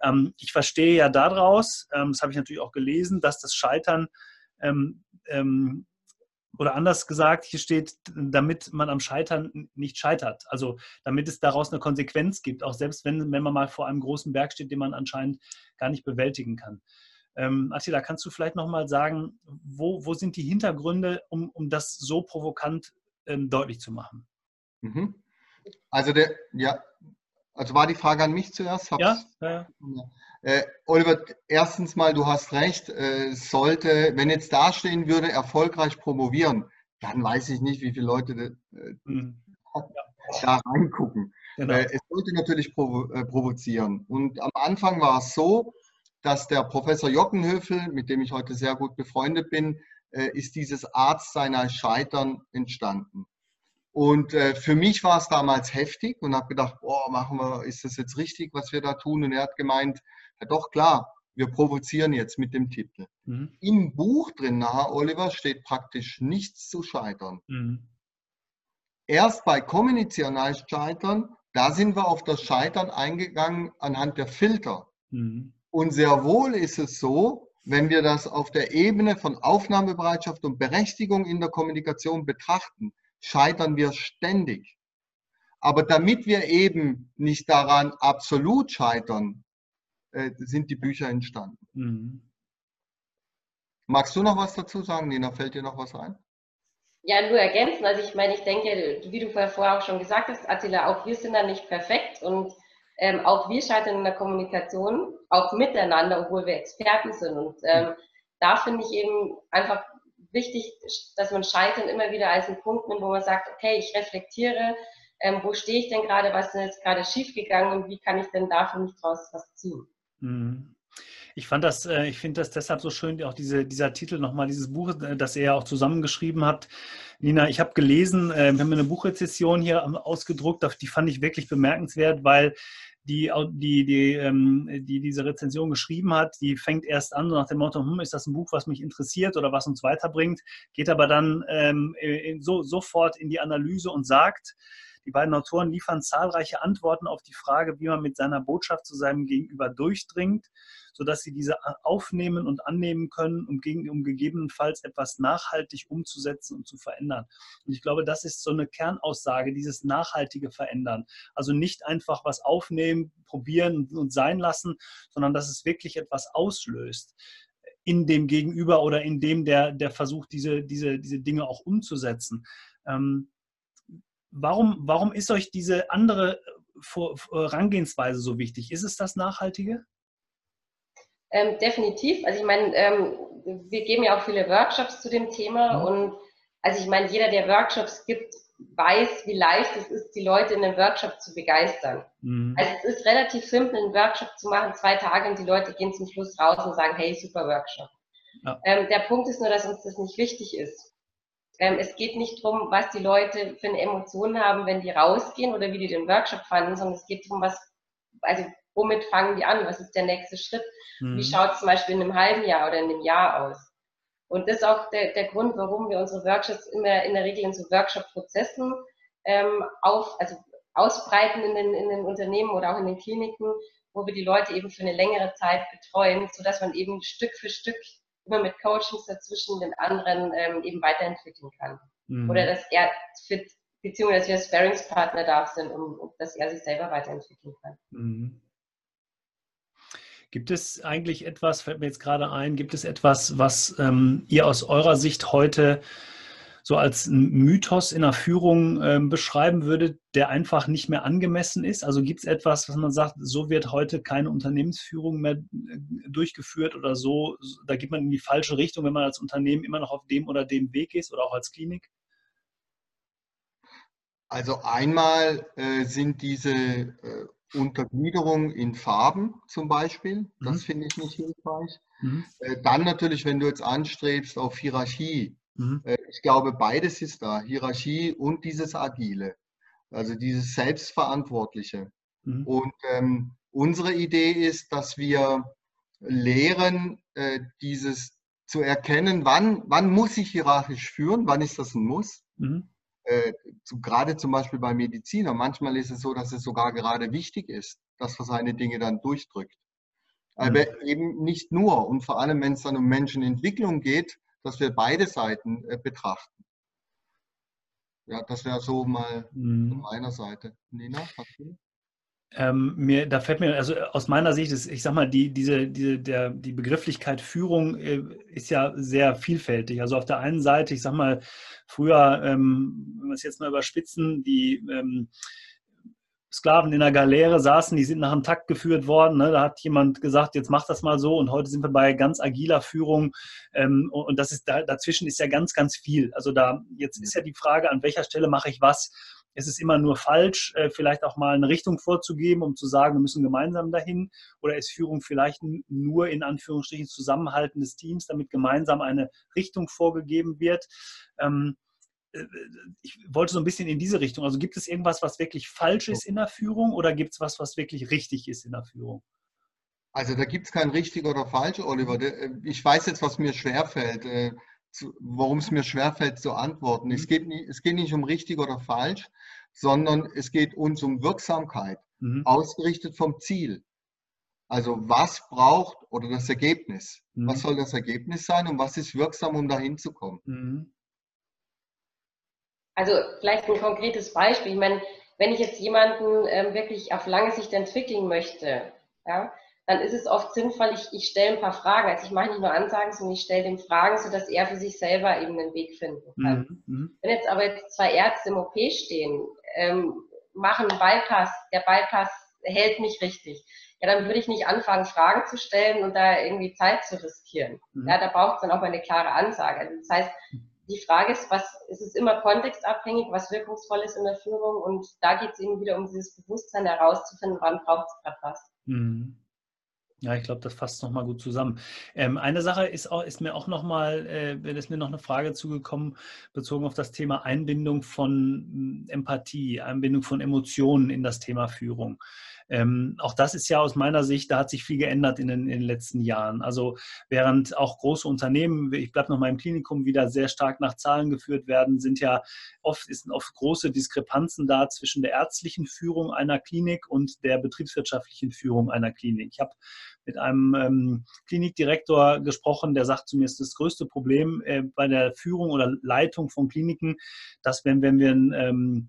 Ähm, ich verstehe ja daraus, ähm, das habe ich natürlich auch gelesen, dass das Scheitern ähm, oder anders gesagt, hier steht, damit man am Scheitern nicht scheitert. Also damit es daraus eine Konsequenz gibt, auch selbst wenn, wenn man mal vor einem großen Berg steht, den man anscheinend gar nicht bewältigen kann. Ähm, Attila, kannst du vielleicht nochmal sagen, wo, wo sind die Hintergründe, um, um das so provokant ähm, deutlich zu machen? Mhm. Also der, ja, also war die Frage an mich zuerst? Ja, ja, ja. Äh, Oliver, erstens mal, du hast recht, äh, sollte, wenn jetzt dastehen würde, erfolgreich promovieren, dann weiß ich nicht, wie viele Leute äh, mhm. da reingucken. Genau. Äh, es sollte natürlich provo äh, provozieren. Und am Anfang war es so, dass der Professor Jockenhöfel, mit dem ich heute sehr gut befreundet bin, äh, ist dieses Arzt seiner Scheitern entstanden. Und äh, für mich war es damals heftig und habe gedacht, boah, machen wir, ist das jetzt richtig, was wir da tun? Und er hat gemeint, ja doch klar, wir provozieren jetzt mit dem Titel. Mhm. Im Buch drin, nachher, Oliver, steht praktisch nichts zu scheitern. Mhm. Erst bei heißt Scheitern, da sind wir auf das Scheitern eingegangen anhand der Filter. Mhm. Und sehr wohl ist es so, wenn wir das auf der Ebene von Aufnahmebereitschaft und Berechtigung in der Kommunikation betrachten, scheitern wir ständig. Aber damit wir eben nicht daran absolut scheitern, äh, sind die Bücher entstanden. Mhm. Magst du noch was dazu sagen, Nina? Fällt dir noch was ein? Ja, nur ergänzen. Also ich meine, ich denke, wie du vorher auch schon gesagt hast, Attila, auch wir sind da nicht perfekt und ähm, auch wir scheitern in der Kommunikation, auch miteinander, obwohl wir Experten sind. Und ähm, da finde ich eben einfach wichtig, dass man Scheitern immer wieder als einen Punkt nimmt, wo man sagt, okay, ich reflektiere, ähm, wo stehe ich denn gerade, was ist denn jetzt gerade schiefgegangen und wie kann ich denn da für mich draus was ziehen. Mhm. Ich fand das, äh, ich finde das deshalb so schön, auch diese, dieser Titel nochmal, dieses Buch, äh, das ihr ja auch zusammengeschrieben habt. Nina, ich habe gelesen, äh, wir haben eine Buchrezession hier ausgedruckt, die fand ich wirklich bemerkenswert, weil die, die, die, ähm, die diese Rezension geschrieben hat, die fängt erst an so nach dem Motto, hm, ist das ein Buch, was mich interessiert oder was uns weiterbringt, geht aber dann ähm, so, sofort in die Analyse und sagt, Die beiden Autoren liefern zahlreiche Antworten auf die Frage, wie man mit seiner Botschaft zu seinem Gegenüber durchdringt, sodass sie diese aufnehmen und annehmen können, um, gegen, um gegebenenfalls etwas nachhaltig umzusetzen und zu verändern. Und ich glaube, das ist so eine Kernaussage, dieses nachhaltige Verändern. Also nicht einfach was aufnehmen, probieren und sein lassen, sondern dass es wirklich etwas auslöst in dem Gegenüber oder in dem, der, der versucht, diese, diese, diese Dinge auch umzusetzen. Ähm, warum, warum ist euch diese andere Herangehensweise so wichtig? Ist es das Nachhaltige? Ähm, definitiv. Also ich meine, ähm, wir geben ja auch viele Workshops zu dem Thema mhm. und also ich meine, jeder, der Workshops gibt, weiß, wie leicht es ist, die Leute in einem Workshop zu begeistern. Mhm. Also es ist relativ simpel, einen Workshop zu machen, zwei Tage und die Leute gehen zum Schluss raus und sagen, hey, super Workshop. Ja. Ähm, der Punkt ist nur, dass uns das nicht wichtig ist. Ähm, es geht nicht darum, was die Leute für eine Emotion haben, wenn die rausgehen oder wie die den Workshop fanden, sondern es geht darum, was, also womit fangen die an? Was ist der nächste Schritt? Mhm. Wie schaut es zum Beispiel in einem halben Jahr oder in einem Jahr aus? Und das ist auch der, der Grund, warum wir unsere Workshops immer in der Regel in so Workshop-Prozessen ähm, auf, also ausbreiten in den, in den Unternehmen oder auch in den Kliniken, wo wir die Leute eben für eine längere Zeit betreuen, sodass man eben Stück für Stück immer mit Coachings dazwischen den anderen ähm, eben weiterentwickeln kann. Mhm. Oder dass er fit, beziehungsweise dass wir Sparringspartner da sind, um, um, dass er sich selber weiterentwickeln kann. Mhm. Gibt es eigentlich etwas, fällt mir jetzt gerade ein, gibt es etwas, was ähm, ihr aus eurer Sicht heute so als Mythos in der Führung äh, beschreiben würdet, der einfach nicht mehr angemessen ist? Also gibt es etwas, was man sagt, so wird heute keine Unternehmensführung mehr äh, durchgeführt oder so, da geht man in die falsche Richtung, wenn man als Unternehmen immer noch auf dem oder dem Weg ist oder auch als Klinik? Also einmal äh, sind diese äh, Untergliederung in Farben zum Beispiel. Das mhm. finde ich nicht hilfreich. Mhm. Äh, dann natürlich, wenn du jetzt anstrebst auf Hierarchie. Mhm. Äh, ich glaube, beides ist da. Hierarchie und dieses Agile. Also dieses Selbstverantwortliche. Mhm. Und ähm, unsere Idee ist, dass wir lehren, äh, dieses zu erkennen, wann, wann muss ich hierarchisch führen, wann ist das ein Muss. Mhm äh, zu, gerade zum Beispiel bei Medizinern, manchmal ist es so, dass es sogar gerade wichtig ist, dass man seine Dinge dann durchdrückt. Aber mhm. eben nicht nur und vor allem, wenn es dann um Menschenentwicklung geht, dass wir beide Seiten äh, betrachten. Ja, das wäre so mal mhm. von meiner Seite. Nina, hast du? Ähm, mir, da fällt mir, also aus meiner Sicht ist, ich sag mal, die, diese, diese, der, die Begrifflichkeit Führung äh, ist ja sehr vielfältig. Also auf der einen Seite, ich sag mal, früher, ähm, wenn wir es jetzt mal überspitzen, die ähm, Sklaven in der Galeere saßen, die sind nach einem Takt geführt worden. Ne? Da hat jemand gesagt, jetzt mach das mal so. Und heute sind wir bei ganz agiler Führung. Ähm, und das ist da, dazwischen ist ja ganz, ganz viel. Also da jetzt ist ja die Frage, an welcher Stelle mache ich was ist es immer nur falsch, äh, vielleicht auch mal eine Richtung vorzugeben, um zu sagen, wir müssen gemeinsam dahin? Oder ist Führung vielleicht nur in Anführungsstrichen Zusammenhalten des Teams, damit gemeinsam eine Richtung vorgegeben wird? Ähm, äh, ich wollte so ein bisschen in diese Richtung. Also gibt es irgendwas, was wirklich falsch ist in der Führung oder gibt es was, was wirklich richtig ist in der Führung? Also da gibt es kein richtig oder falsch, Oliver. Äh, ich weiß jetzt, was mir schwerfällt warum es mir schwerfällt zu antworten. Mhm. Es, geht nicht, es geht nicht um richtig oder falsch, sondern es geht uns um Wirksamkeit, mhm. ausgerichtet vom Ziel. Also was braucht oder das Ergebnis? Mhm. Was soll das Ergebnis sein und was ist wirksam, um dahin zu kommen? Mhm. Also vielleicht ein konkretes Beispiel. Ich meine, wenn ich jetzt jemanden ähm, wirklich auf lange Sicht entwickeln möchte, ja, dann ist es oft sinnvoll, ich, ich stelle ein paar Fragen. Also ich mache nicht nur Ansagen, sondern ich stelle dem Fragen, sodass er für sich selber eben einen Weg finden kann. Mhm. mhm. Wenn jetzt aber jetzt zwei Ärzte im OP stehen, ähm, machen einen Bypass, der Bypass hält nicht richtig, ja, dann würde ich nicht anfangen, Fragen zu stellen und da irgendwie Zeit zu riskieren. Mhm. Ja, da braucht es dann auch mal eine klare Ansage. Also das heißt, die Frage ist, was, es immer kontextabhängig, was wirkungsvoll ist in der Führung und da geht es eben wieder um dieses Bewusstsein herauszufinden, wann braucht es gerade was. Mhm. Ja, ich glaube, das fasst nochmal gut zusammen. Ähm, eine Sache ist, auch, ist mir auch nochmal, äh, ist mir noch eine Frage zugekommen, bezogen auf das Thema Einbindung von hm, Empathie, Einbindung von Emotionen in das Thema Führung. Ähm, auch das ist ja aus meiner Sicht, da hat sich viel geändert in den, in den letzten Jahren. Also während auch große Unternehmen, ich bleibe noch mal im Klinikum, wieder sehr stark nach Zahlen geführt werden, sind ja oft, sind oft große Diskrepanzen da zwischen der ärztlichen Führung einer Klinik und der betriebswirtschaftlichen Führung einer Klinik. Ich habe mit einem ähm, Klinikdirektor gesprochen, der sagt zu mir, ist das größte Problem äh, bei der Führung oder Leitung von Kliniken, dass wenn, wenn wir ein ähm,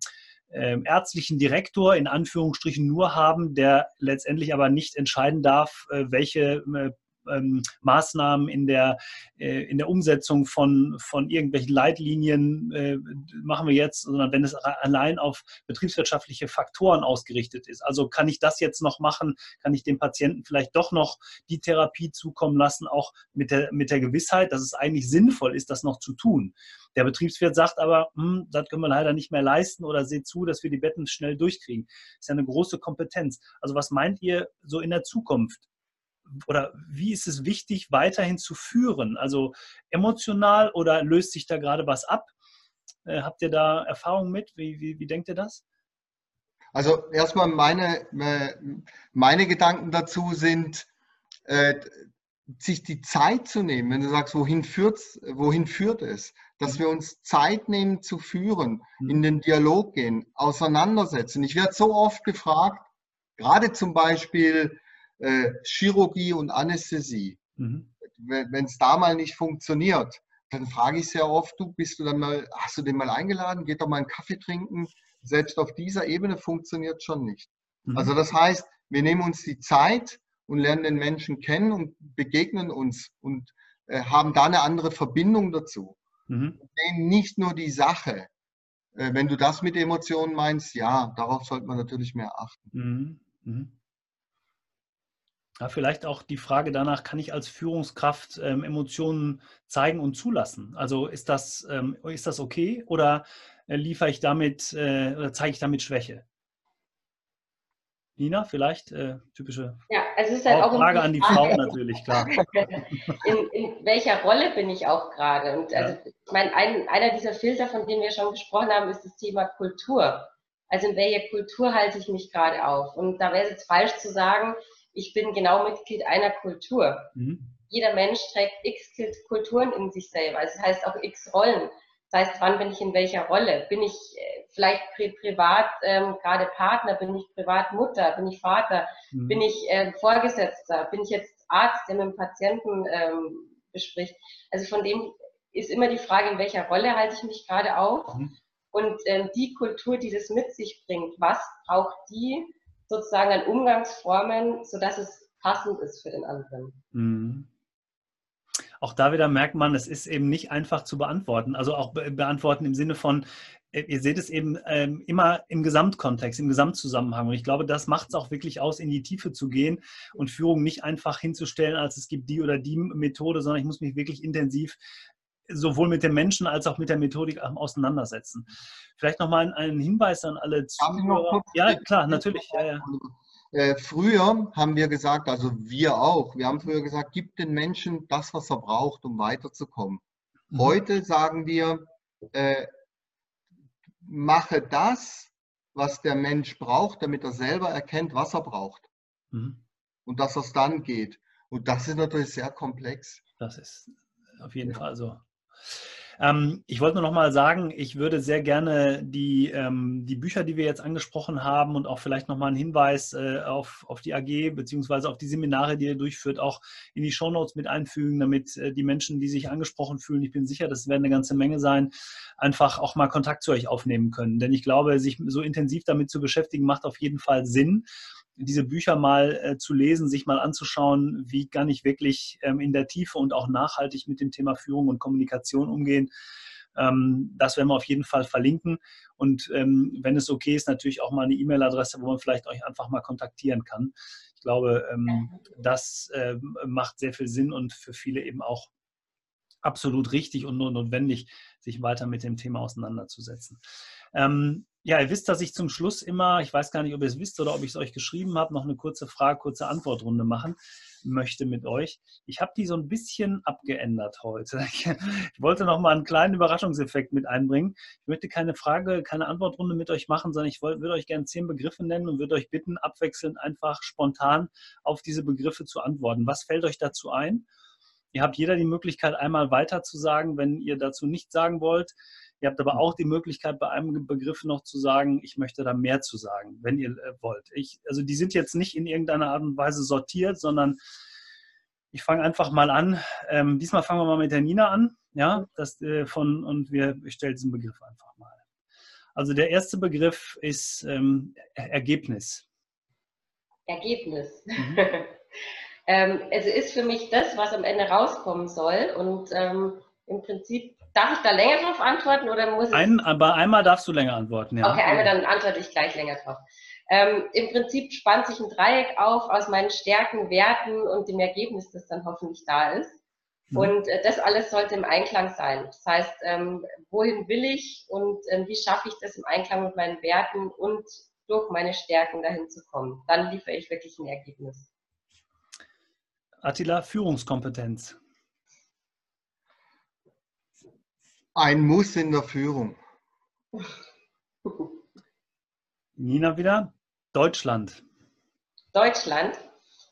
ähm, ärztlichen Direktor in Anführungsstrichen nur haben, der letztendlich aber nicht entscheiden darf, äh, welche äh, ähm, Maßnahmen in der, äh, in der Umsetzung von, von irgendwelchen Leitlinien äh, machen wir jetzt, sondern wenn es allein auf betriebswirtschaftliche Faktoren ausgerichtet ist. Also kann ich das jetzt noch machen? Kann ich dem Patienten vielleicht doch noch die Therapie zukommen lassen, auch mit der, mit der Gewissheit, dass es eigentlich sinnvoll ist, das noch zu tun? Der Betriebswirt sagt aber, hm, das können wir leider nicht mehr leisten oder seht zu, dass wir die Betten schnell durchkriegen. Das ist ja eine große Kompetenz. Also was meint ihr so in der Zukunft? Oder wie ist es wichtig, weiterhin zu führen? Also emotional oder löst sich da gerade was ab? Äh, habt ihr da Erfahrung mit? Wie, wie, wie denkt ihr das? Also erstmal meine, äh, meine Gedanken dazu sind, äh, sich die Zeit zu nehmen, wenn du sagst, wohin, führt's, wohin führt es, dass mhm. wir uns Zeit nehmen zu führen, mhm. in den Dialog gehen, auseinandersetzen. Ich werde so oft gefragt, gerade zum Beispiel, äh, Chirurgie und Anästhesie. Mhm. Wenn es da mal nicht funktioniert, dann frage ich sehr oft, du bist du dann mal, hast du den mal eingeladen? Geht doch mal einen Kaffee trinken. Selbst auf dieser Ebene funktioniert schon nicht. Mhm. Also das heißt, wir nehmen uns die Zeit und lernen den Menschen kennen und begegnen uns und äh, haben da eine andere Verbindung dazu. Mhm. Nicht nur die Sache. Äh, wenn du das mit Emotionen meinst, ja, darauf sollte man natürlich mehr achten. Mhm. mhm. Ja, vielleicht auch die Frage danach, kann ich als Führungskraft ähm, Emotionen zeigen und zulassen? Also ist das, ähm, ist das okay oder äh, liefere ich damit äh, oder zeige ich damit Schwäche? Nina, vielleicht äh, typische ja, also es ist halt auch Frage an die Frau natürlich, klar. in, in, welcher Rolle bin ich auch gerade? Und also, ja. ich meine, ein, einer dieser Filter, von denen wir schon gesprochen haben, ist das Thema Kultur. Also in welcher Kultur halte ich mich gerade auf? Und da wäre es jetzt falsch zu sagen, ich bin genau Mitglied einer Kultur. Mhm. Jeder Mensch trägt x Kulturen in sich selber. Also das heißt auch x Rollen. Das heißt, wann bin ich in welcher Rolle? Bin ich äh, vielleicht pri privat ähm, gerade Partner? Bin ich privat Mutter? Bin ich Vater? Mhm. Bin ich äh, Vorgesetzter? Bin ich jetzt Arzt, der mit dem Patienten ähm, bespricht? Also von dem ist immer die Frage, in welcher Rolle halte ich mich gerade auf? Mhm. Und ähm, die Kultur, die das mit sich bringt, was braucht die, sozusagen an Umgangsformen, sodass es passend ist für den anderen. Mhm. Auch da wieder merkt man, es ist eben nicht einfach zu beantworten. Also auch be beantworten im Sinne von, äh, ihr seht es eben ähm, immer im Gesamtkontext, im Gesamtzusammenhang. Und ich glaube, das macht es auch wirklich aus, in die Tiefe zu gehen und Führung nicht einfach hinzustellen, als es gibt die oder die Methode, sondern ich muss mich wirklich intensiv sowohl mit den Menschen als auch mit der Methodik auseinandersetzen. Vielleicht nochmal einen Hinweis an alle Zuhörer. Ja, klar, natürlich. Ja, ja. Äh, früher haben wir gesagt, also wir auch, wir haben früher gesagt, gib den Menschen das, was er braucht, um weiterzukommen. Mhm. Heute sagen wir, äh, mache das, was der Mensch braucht, damit er selber erkennt, was er braucht. Mhm. Und dass es dann geht. Und das ist natürlich sehr komplex. Das ist auf jeden ja. Fall so. Ähm, ich wollte nur noch mal sagen, ich würde sehr gerne die, ähm, die Bücher, die wir jetzt angesprochen haben und auch vielleicht noch mal einen Hinweis äh, auf, auf die AG beziehungsweise auf die Seminare, die ihr durchführt, auch in die Shownotes mit einfügen, damit äh, die Menschen, die sich angesprochen fühlen, ich bin sicher, das werden eine ganze Menge sein, einfach auch mal Kontakt zu euch aufnehmen können. Denn ich glaube, sich so intensiv damit zu beschäftigen, macht auf jeden Fall Sinn diese Bücher mal äh, zu lesen, sich mal anzuschauen, wie kann ich wirklich ähm, in der Tiefe und auch nachhaltig mit dem Thema Führung und Kommunikation umgehen. Ähm, das werden wir auf jeden Fall verlinken. Und ähm, wenn es okay ist, natürlich auch mal eine E-Mail-Adresse, wo man vielleicht euch einfach mal kontaktieren kann. Ich glaube, ähm, das äh, macht sehr viel Sinn und für viele eben auch absolut richtig und notwendig, sich weiter mit dem Thema auseinanderzusetzen. Ähm, ja, ihr wisst, dass ich zum Schluss immer, ich weiß gar nicht, ob ihr es wisst oder ob ich es euch geschrieben habe, noch eine kurze Frage, kurze Antwortrunde machen möchte mit euch. Ich habe die so ein bisschen abgeändert heute. Ich wollte noch mal einen kleinen Überraschungseffekt mit einbringen. Ich möchte keine Frage, keine Antwortrunde mit euch machen, sondern ich würde euch gerne zehn Begriffe nennen und würde euch bitten, abwechselnd einfach spontan auf diese Begriffe zu antworten. Was fällt euch dazu ein? Ihr habt jeder die Möglichkeit, einmal weiter zu sagen, wenn ihr dazu nichts sagen wollt. Ihr habt aber auch die Möglichkeit, bei einem Begriff noch zu sagen, ich möchte da mehr zu sagen, wenn ihr äh, wollt. Ich, also die sind jetzt nicht in irgendeiner Art und Weise sortiert, sondern ich fange einfach mal an. Ähm, diesmal fangen wir mal mit der Nina an. Ja, das äh, von und wir stellen diesen Begriff einfach mal. Also der erste Begriff ist ähm, Ergebnis. Ergebnis. Mhm. ähm, es ist für mich das, was am Ende rauskommen soll und ähm, im Prinzip Darf ich da länger drauf antworten oder muss ich? Ein, aber einmal darfst du länger antworten, ja. Okay, einmal dann antworte ich gleich länger drauf. Ähm, Im Prinzip spannt sich ein Dreieck auf aus meinen Stärken, Werten und dem Ergebnis, das dann hoffentlich da ist. Mhm. Und äh, das alles sollte im Einklang sein. Das heißt, ähm, wohin will ich und ähm, wie schaffe ich das im Einklang mit meinen Werten und durch meine Stärken dahin zu kommen? Dann liefere ich wirklich ein Ergebnis. Attila, Führungskompetenz. Ein Muss in der Führung. Nina wieder. Deutschland. Deutschland.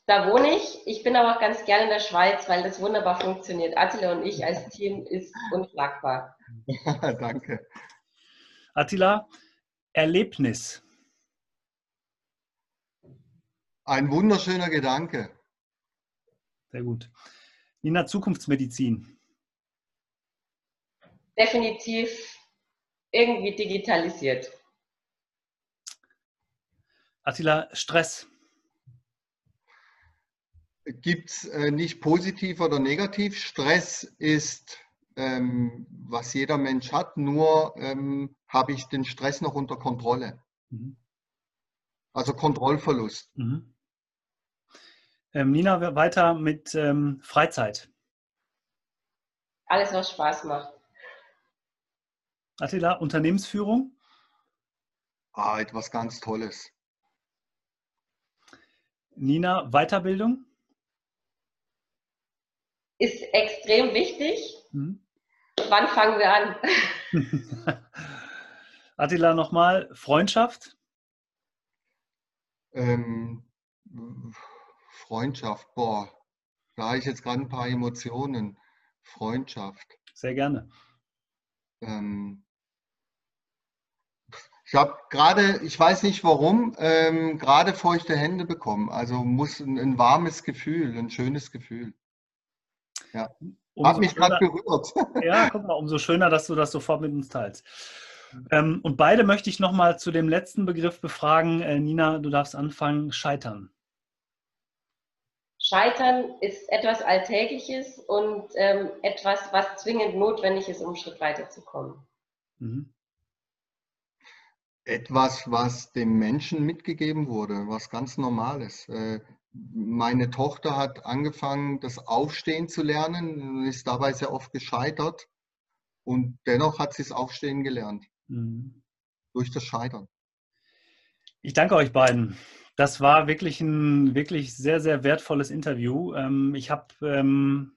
Da wohne ich. Ich bin aber auch ganz gerne in der Schweiz, weil das wunderbar funktioniert. Attila und ich als Team ist unschlagbar. Ja, danke. Attila, Erlebnis. Ein wunderschöner Gedanke. Sehr gut. Nina, Zukunftsmedizin definitiv irgendwie digitalisiert. Attila, Stress. Gibt es äh, nicht positiv oder negativ. Stress ist, ähm, was jeder Mensch hat, nur ähm, habe ich den Stress noch unter Kontrolle. Mhm. Also Kontrollverlust. Mhm. Ähm, Nina, weiter mit ähm, Freizeit. Alles, was Spaß macht. Attila, Unternehmensführung? Ah, etwas ganz Tolles. Nina, Weiterbildung? Ist extrem wichtig. Hm. Wann fangen wir an? Attila, nochmal, Freundschaft? Ähm, Freundschaft, boah, da habe ich jetzt gerade ein paar Emotionen. Freundschaft. Sehr gerne. Ähm, ich habe gerade, ich weiß nicht warum, ähm, gerade feuchte Hände bekommen. Also muss ein, ein, warmes Gefühl, ein schönes Gefühl. Ja. Umso Hat mich gerade berührt. Ja, guck mal, umso schöner, dass du das sofort mit uns teilst. Ähm, und beide möchte ich nochmal zu dem letzten Begriff befragen. Äh, Nina, du darfst anfangen, scheitern. Scheitern ist etwas Alltägliches und ähm, etwas, was zwingend notwendig ist, um einen Schritt weiterzukommen. Mhm etwas, was dem Menschen mitgegeben wurde, was ganz Normales. Äh, meine Tochter hat angefangen, das Aufstehen zu lernen und ist dabei sehr oft gescheitert. Und dennoch hat sie das Aufstehen gelernt. Mhm. Durch das Scheitern. Ich danke euch beiden. Das war wirklich ein wirklich sehr, sehr wertvolles Interview. Ähm, ich habe ähm,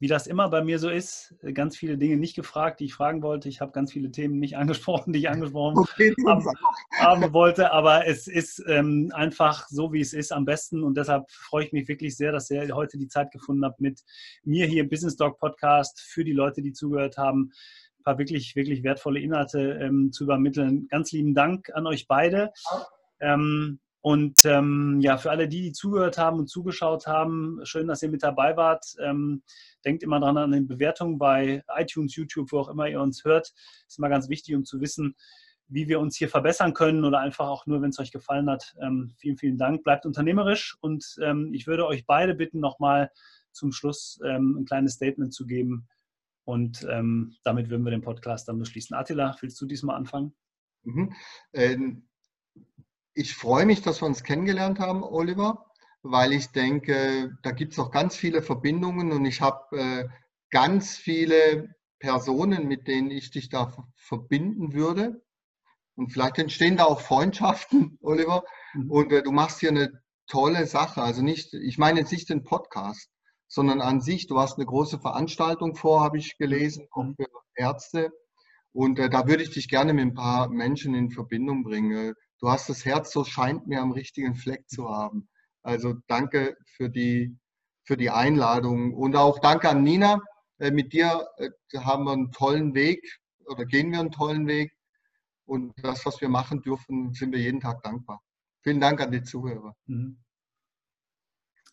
wie das immer bei mir so ist, ganz viele Dinge nicht gefragt, die ich fragen wollte. Ich habe ganz viele Themen nicht angesprochen, die ich angesprochen okay, haben, haben, wollte. Aber es ist ähm, einfach so, wie es ist, am besten. Und deshalb freue ich mich wirklich sehr, dass ihr heute die Zeit gefunden habt, mit mir hier im Business Dog Podcast für die Leute, die zugehört haben, ein paar wirklich, wirklich wertvolle Inhalte ähm, zu übermitteln. Ganz lieben Dank an euch beide. Ähm, und ähm, ja, für alle die, die zugehört haben und zugeschaut haben, schön, dass ihr mit dabei wart. Ähm, denkt immer dran an den Bewertungen bei iTunes, YouTube, wo auch immer ihr uns hört. Ist immer ganz wichtig, um zu wissen, wie wir uns hier verbessern können oder einfach auch nur, wenn es euch gefallen hat. Ähm, vielen, vielen Dank. Bleibt unternehmerisch und ähm, ich würde euch beide bitten, nochmal zum Schluss ähm, ein kleines Statement zu geben. Und ähm, damit würden wir den Podcast dann beschließen. Attila, willst du diesmal anfangen? Mhm. Ich freue mich, dass wir uns kennengelernt haben, Oliver, weil ich denke, da gibt es auch ganz viele Verbindungen und ich habe äh, ganz viele Personen, mit denen ich dich da verbinden würde. Und vielleicht entstehen da auch Freundschaften, Oliver. Mhm. Und äh, du machst hier eine tolle Sache. Also nicht, ich meine jetzt nicht den Podcast, sondern an sich, du hast eine große Veranstaltung vor, habe ich gelesen, auch mhm. für Ärzte. Und äh, da würde ich dich gerne mit ein paar Menschen in Verbindung bringen. Du hast das Herz, so scheint mir am richtigen Fleck zu haben. Also danke für die, für die Einladung und auch danke an Nina. Äh, mit dir äh, haben wir einen tollen Weg oder gehen wir einen tollen Weg. Und das, was wir machen dürfen, sind wir jeden Tag dankbar. Vielen Dank an die Zuhörer. Mhm.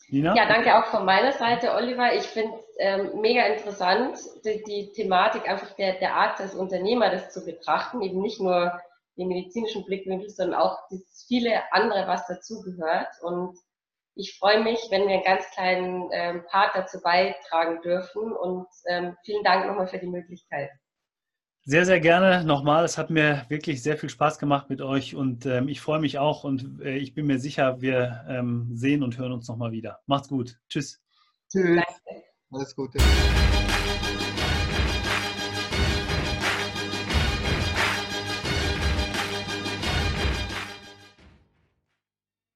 Nina? Ja, danke auch von meiner Seite, Oliver. Ich finde es ähm, mega interessant, die, die, Thematik einfach der, der Art des Unternehmer das zu betrachten, eben nicht nur den medizinischen Blickwinkel, sondern auch das viele andere, was dazugehört. Und ich freue mich, wenn wir einen ganz kleinen ähm, Part dazu beitragen dürfen. Und ähm, vielen Dank nochmal für die Möglichkeit. Sehr, sehr gerne nochmal. Es hat mir wirklich sehr viel Spaß gemacht mit euch und ähm, ich freue mich auch und äh, ich bin mir sicher, wir ähm, sehen und hören uns nochmal wieder. Macht's gut. Tschüss. Tschüss. Danke. Alles Gute.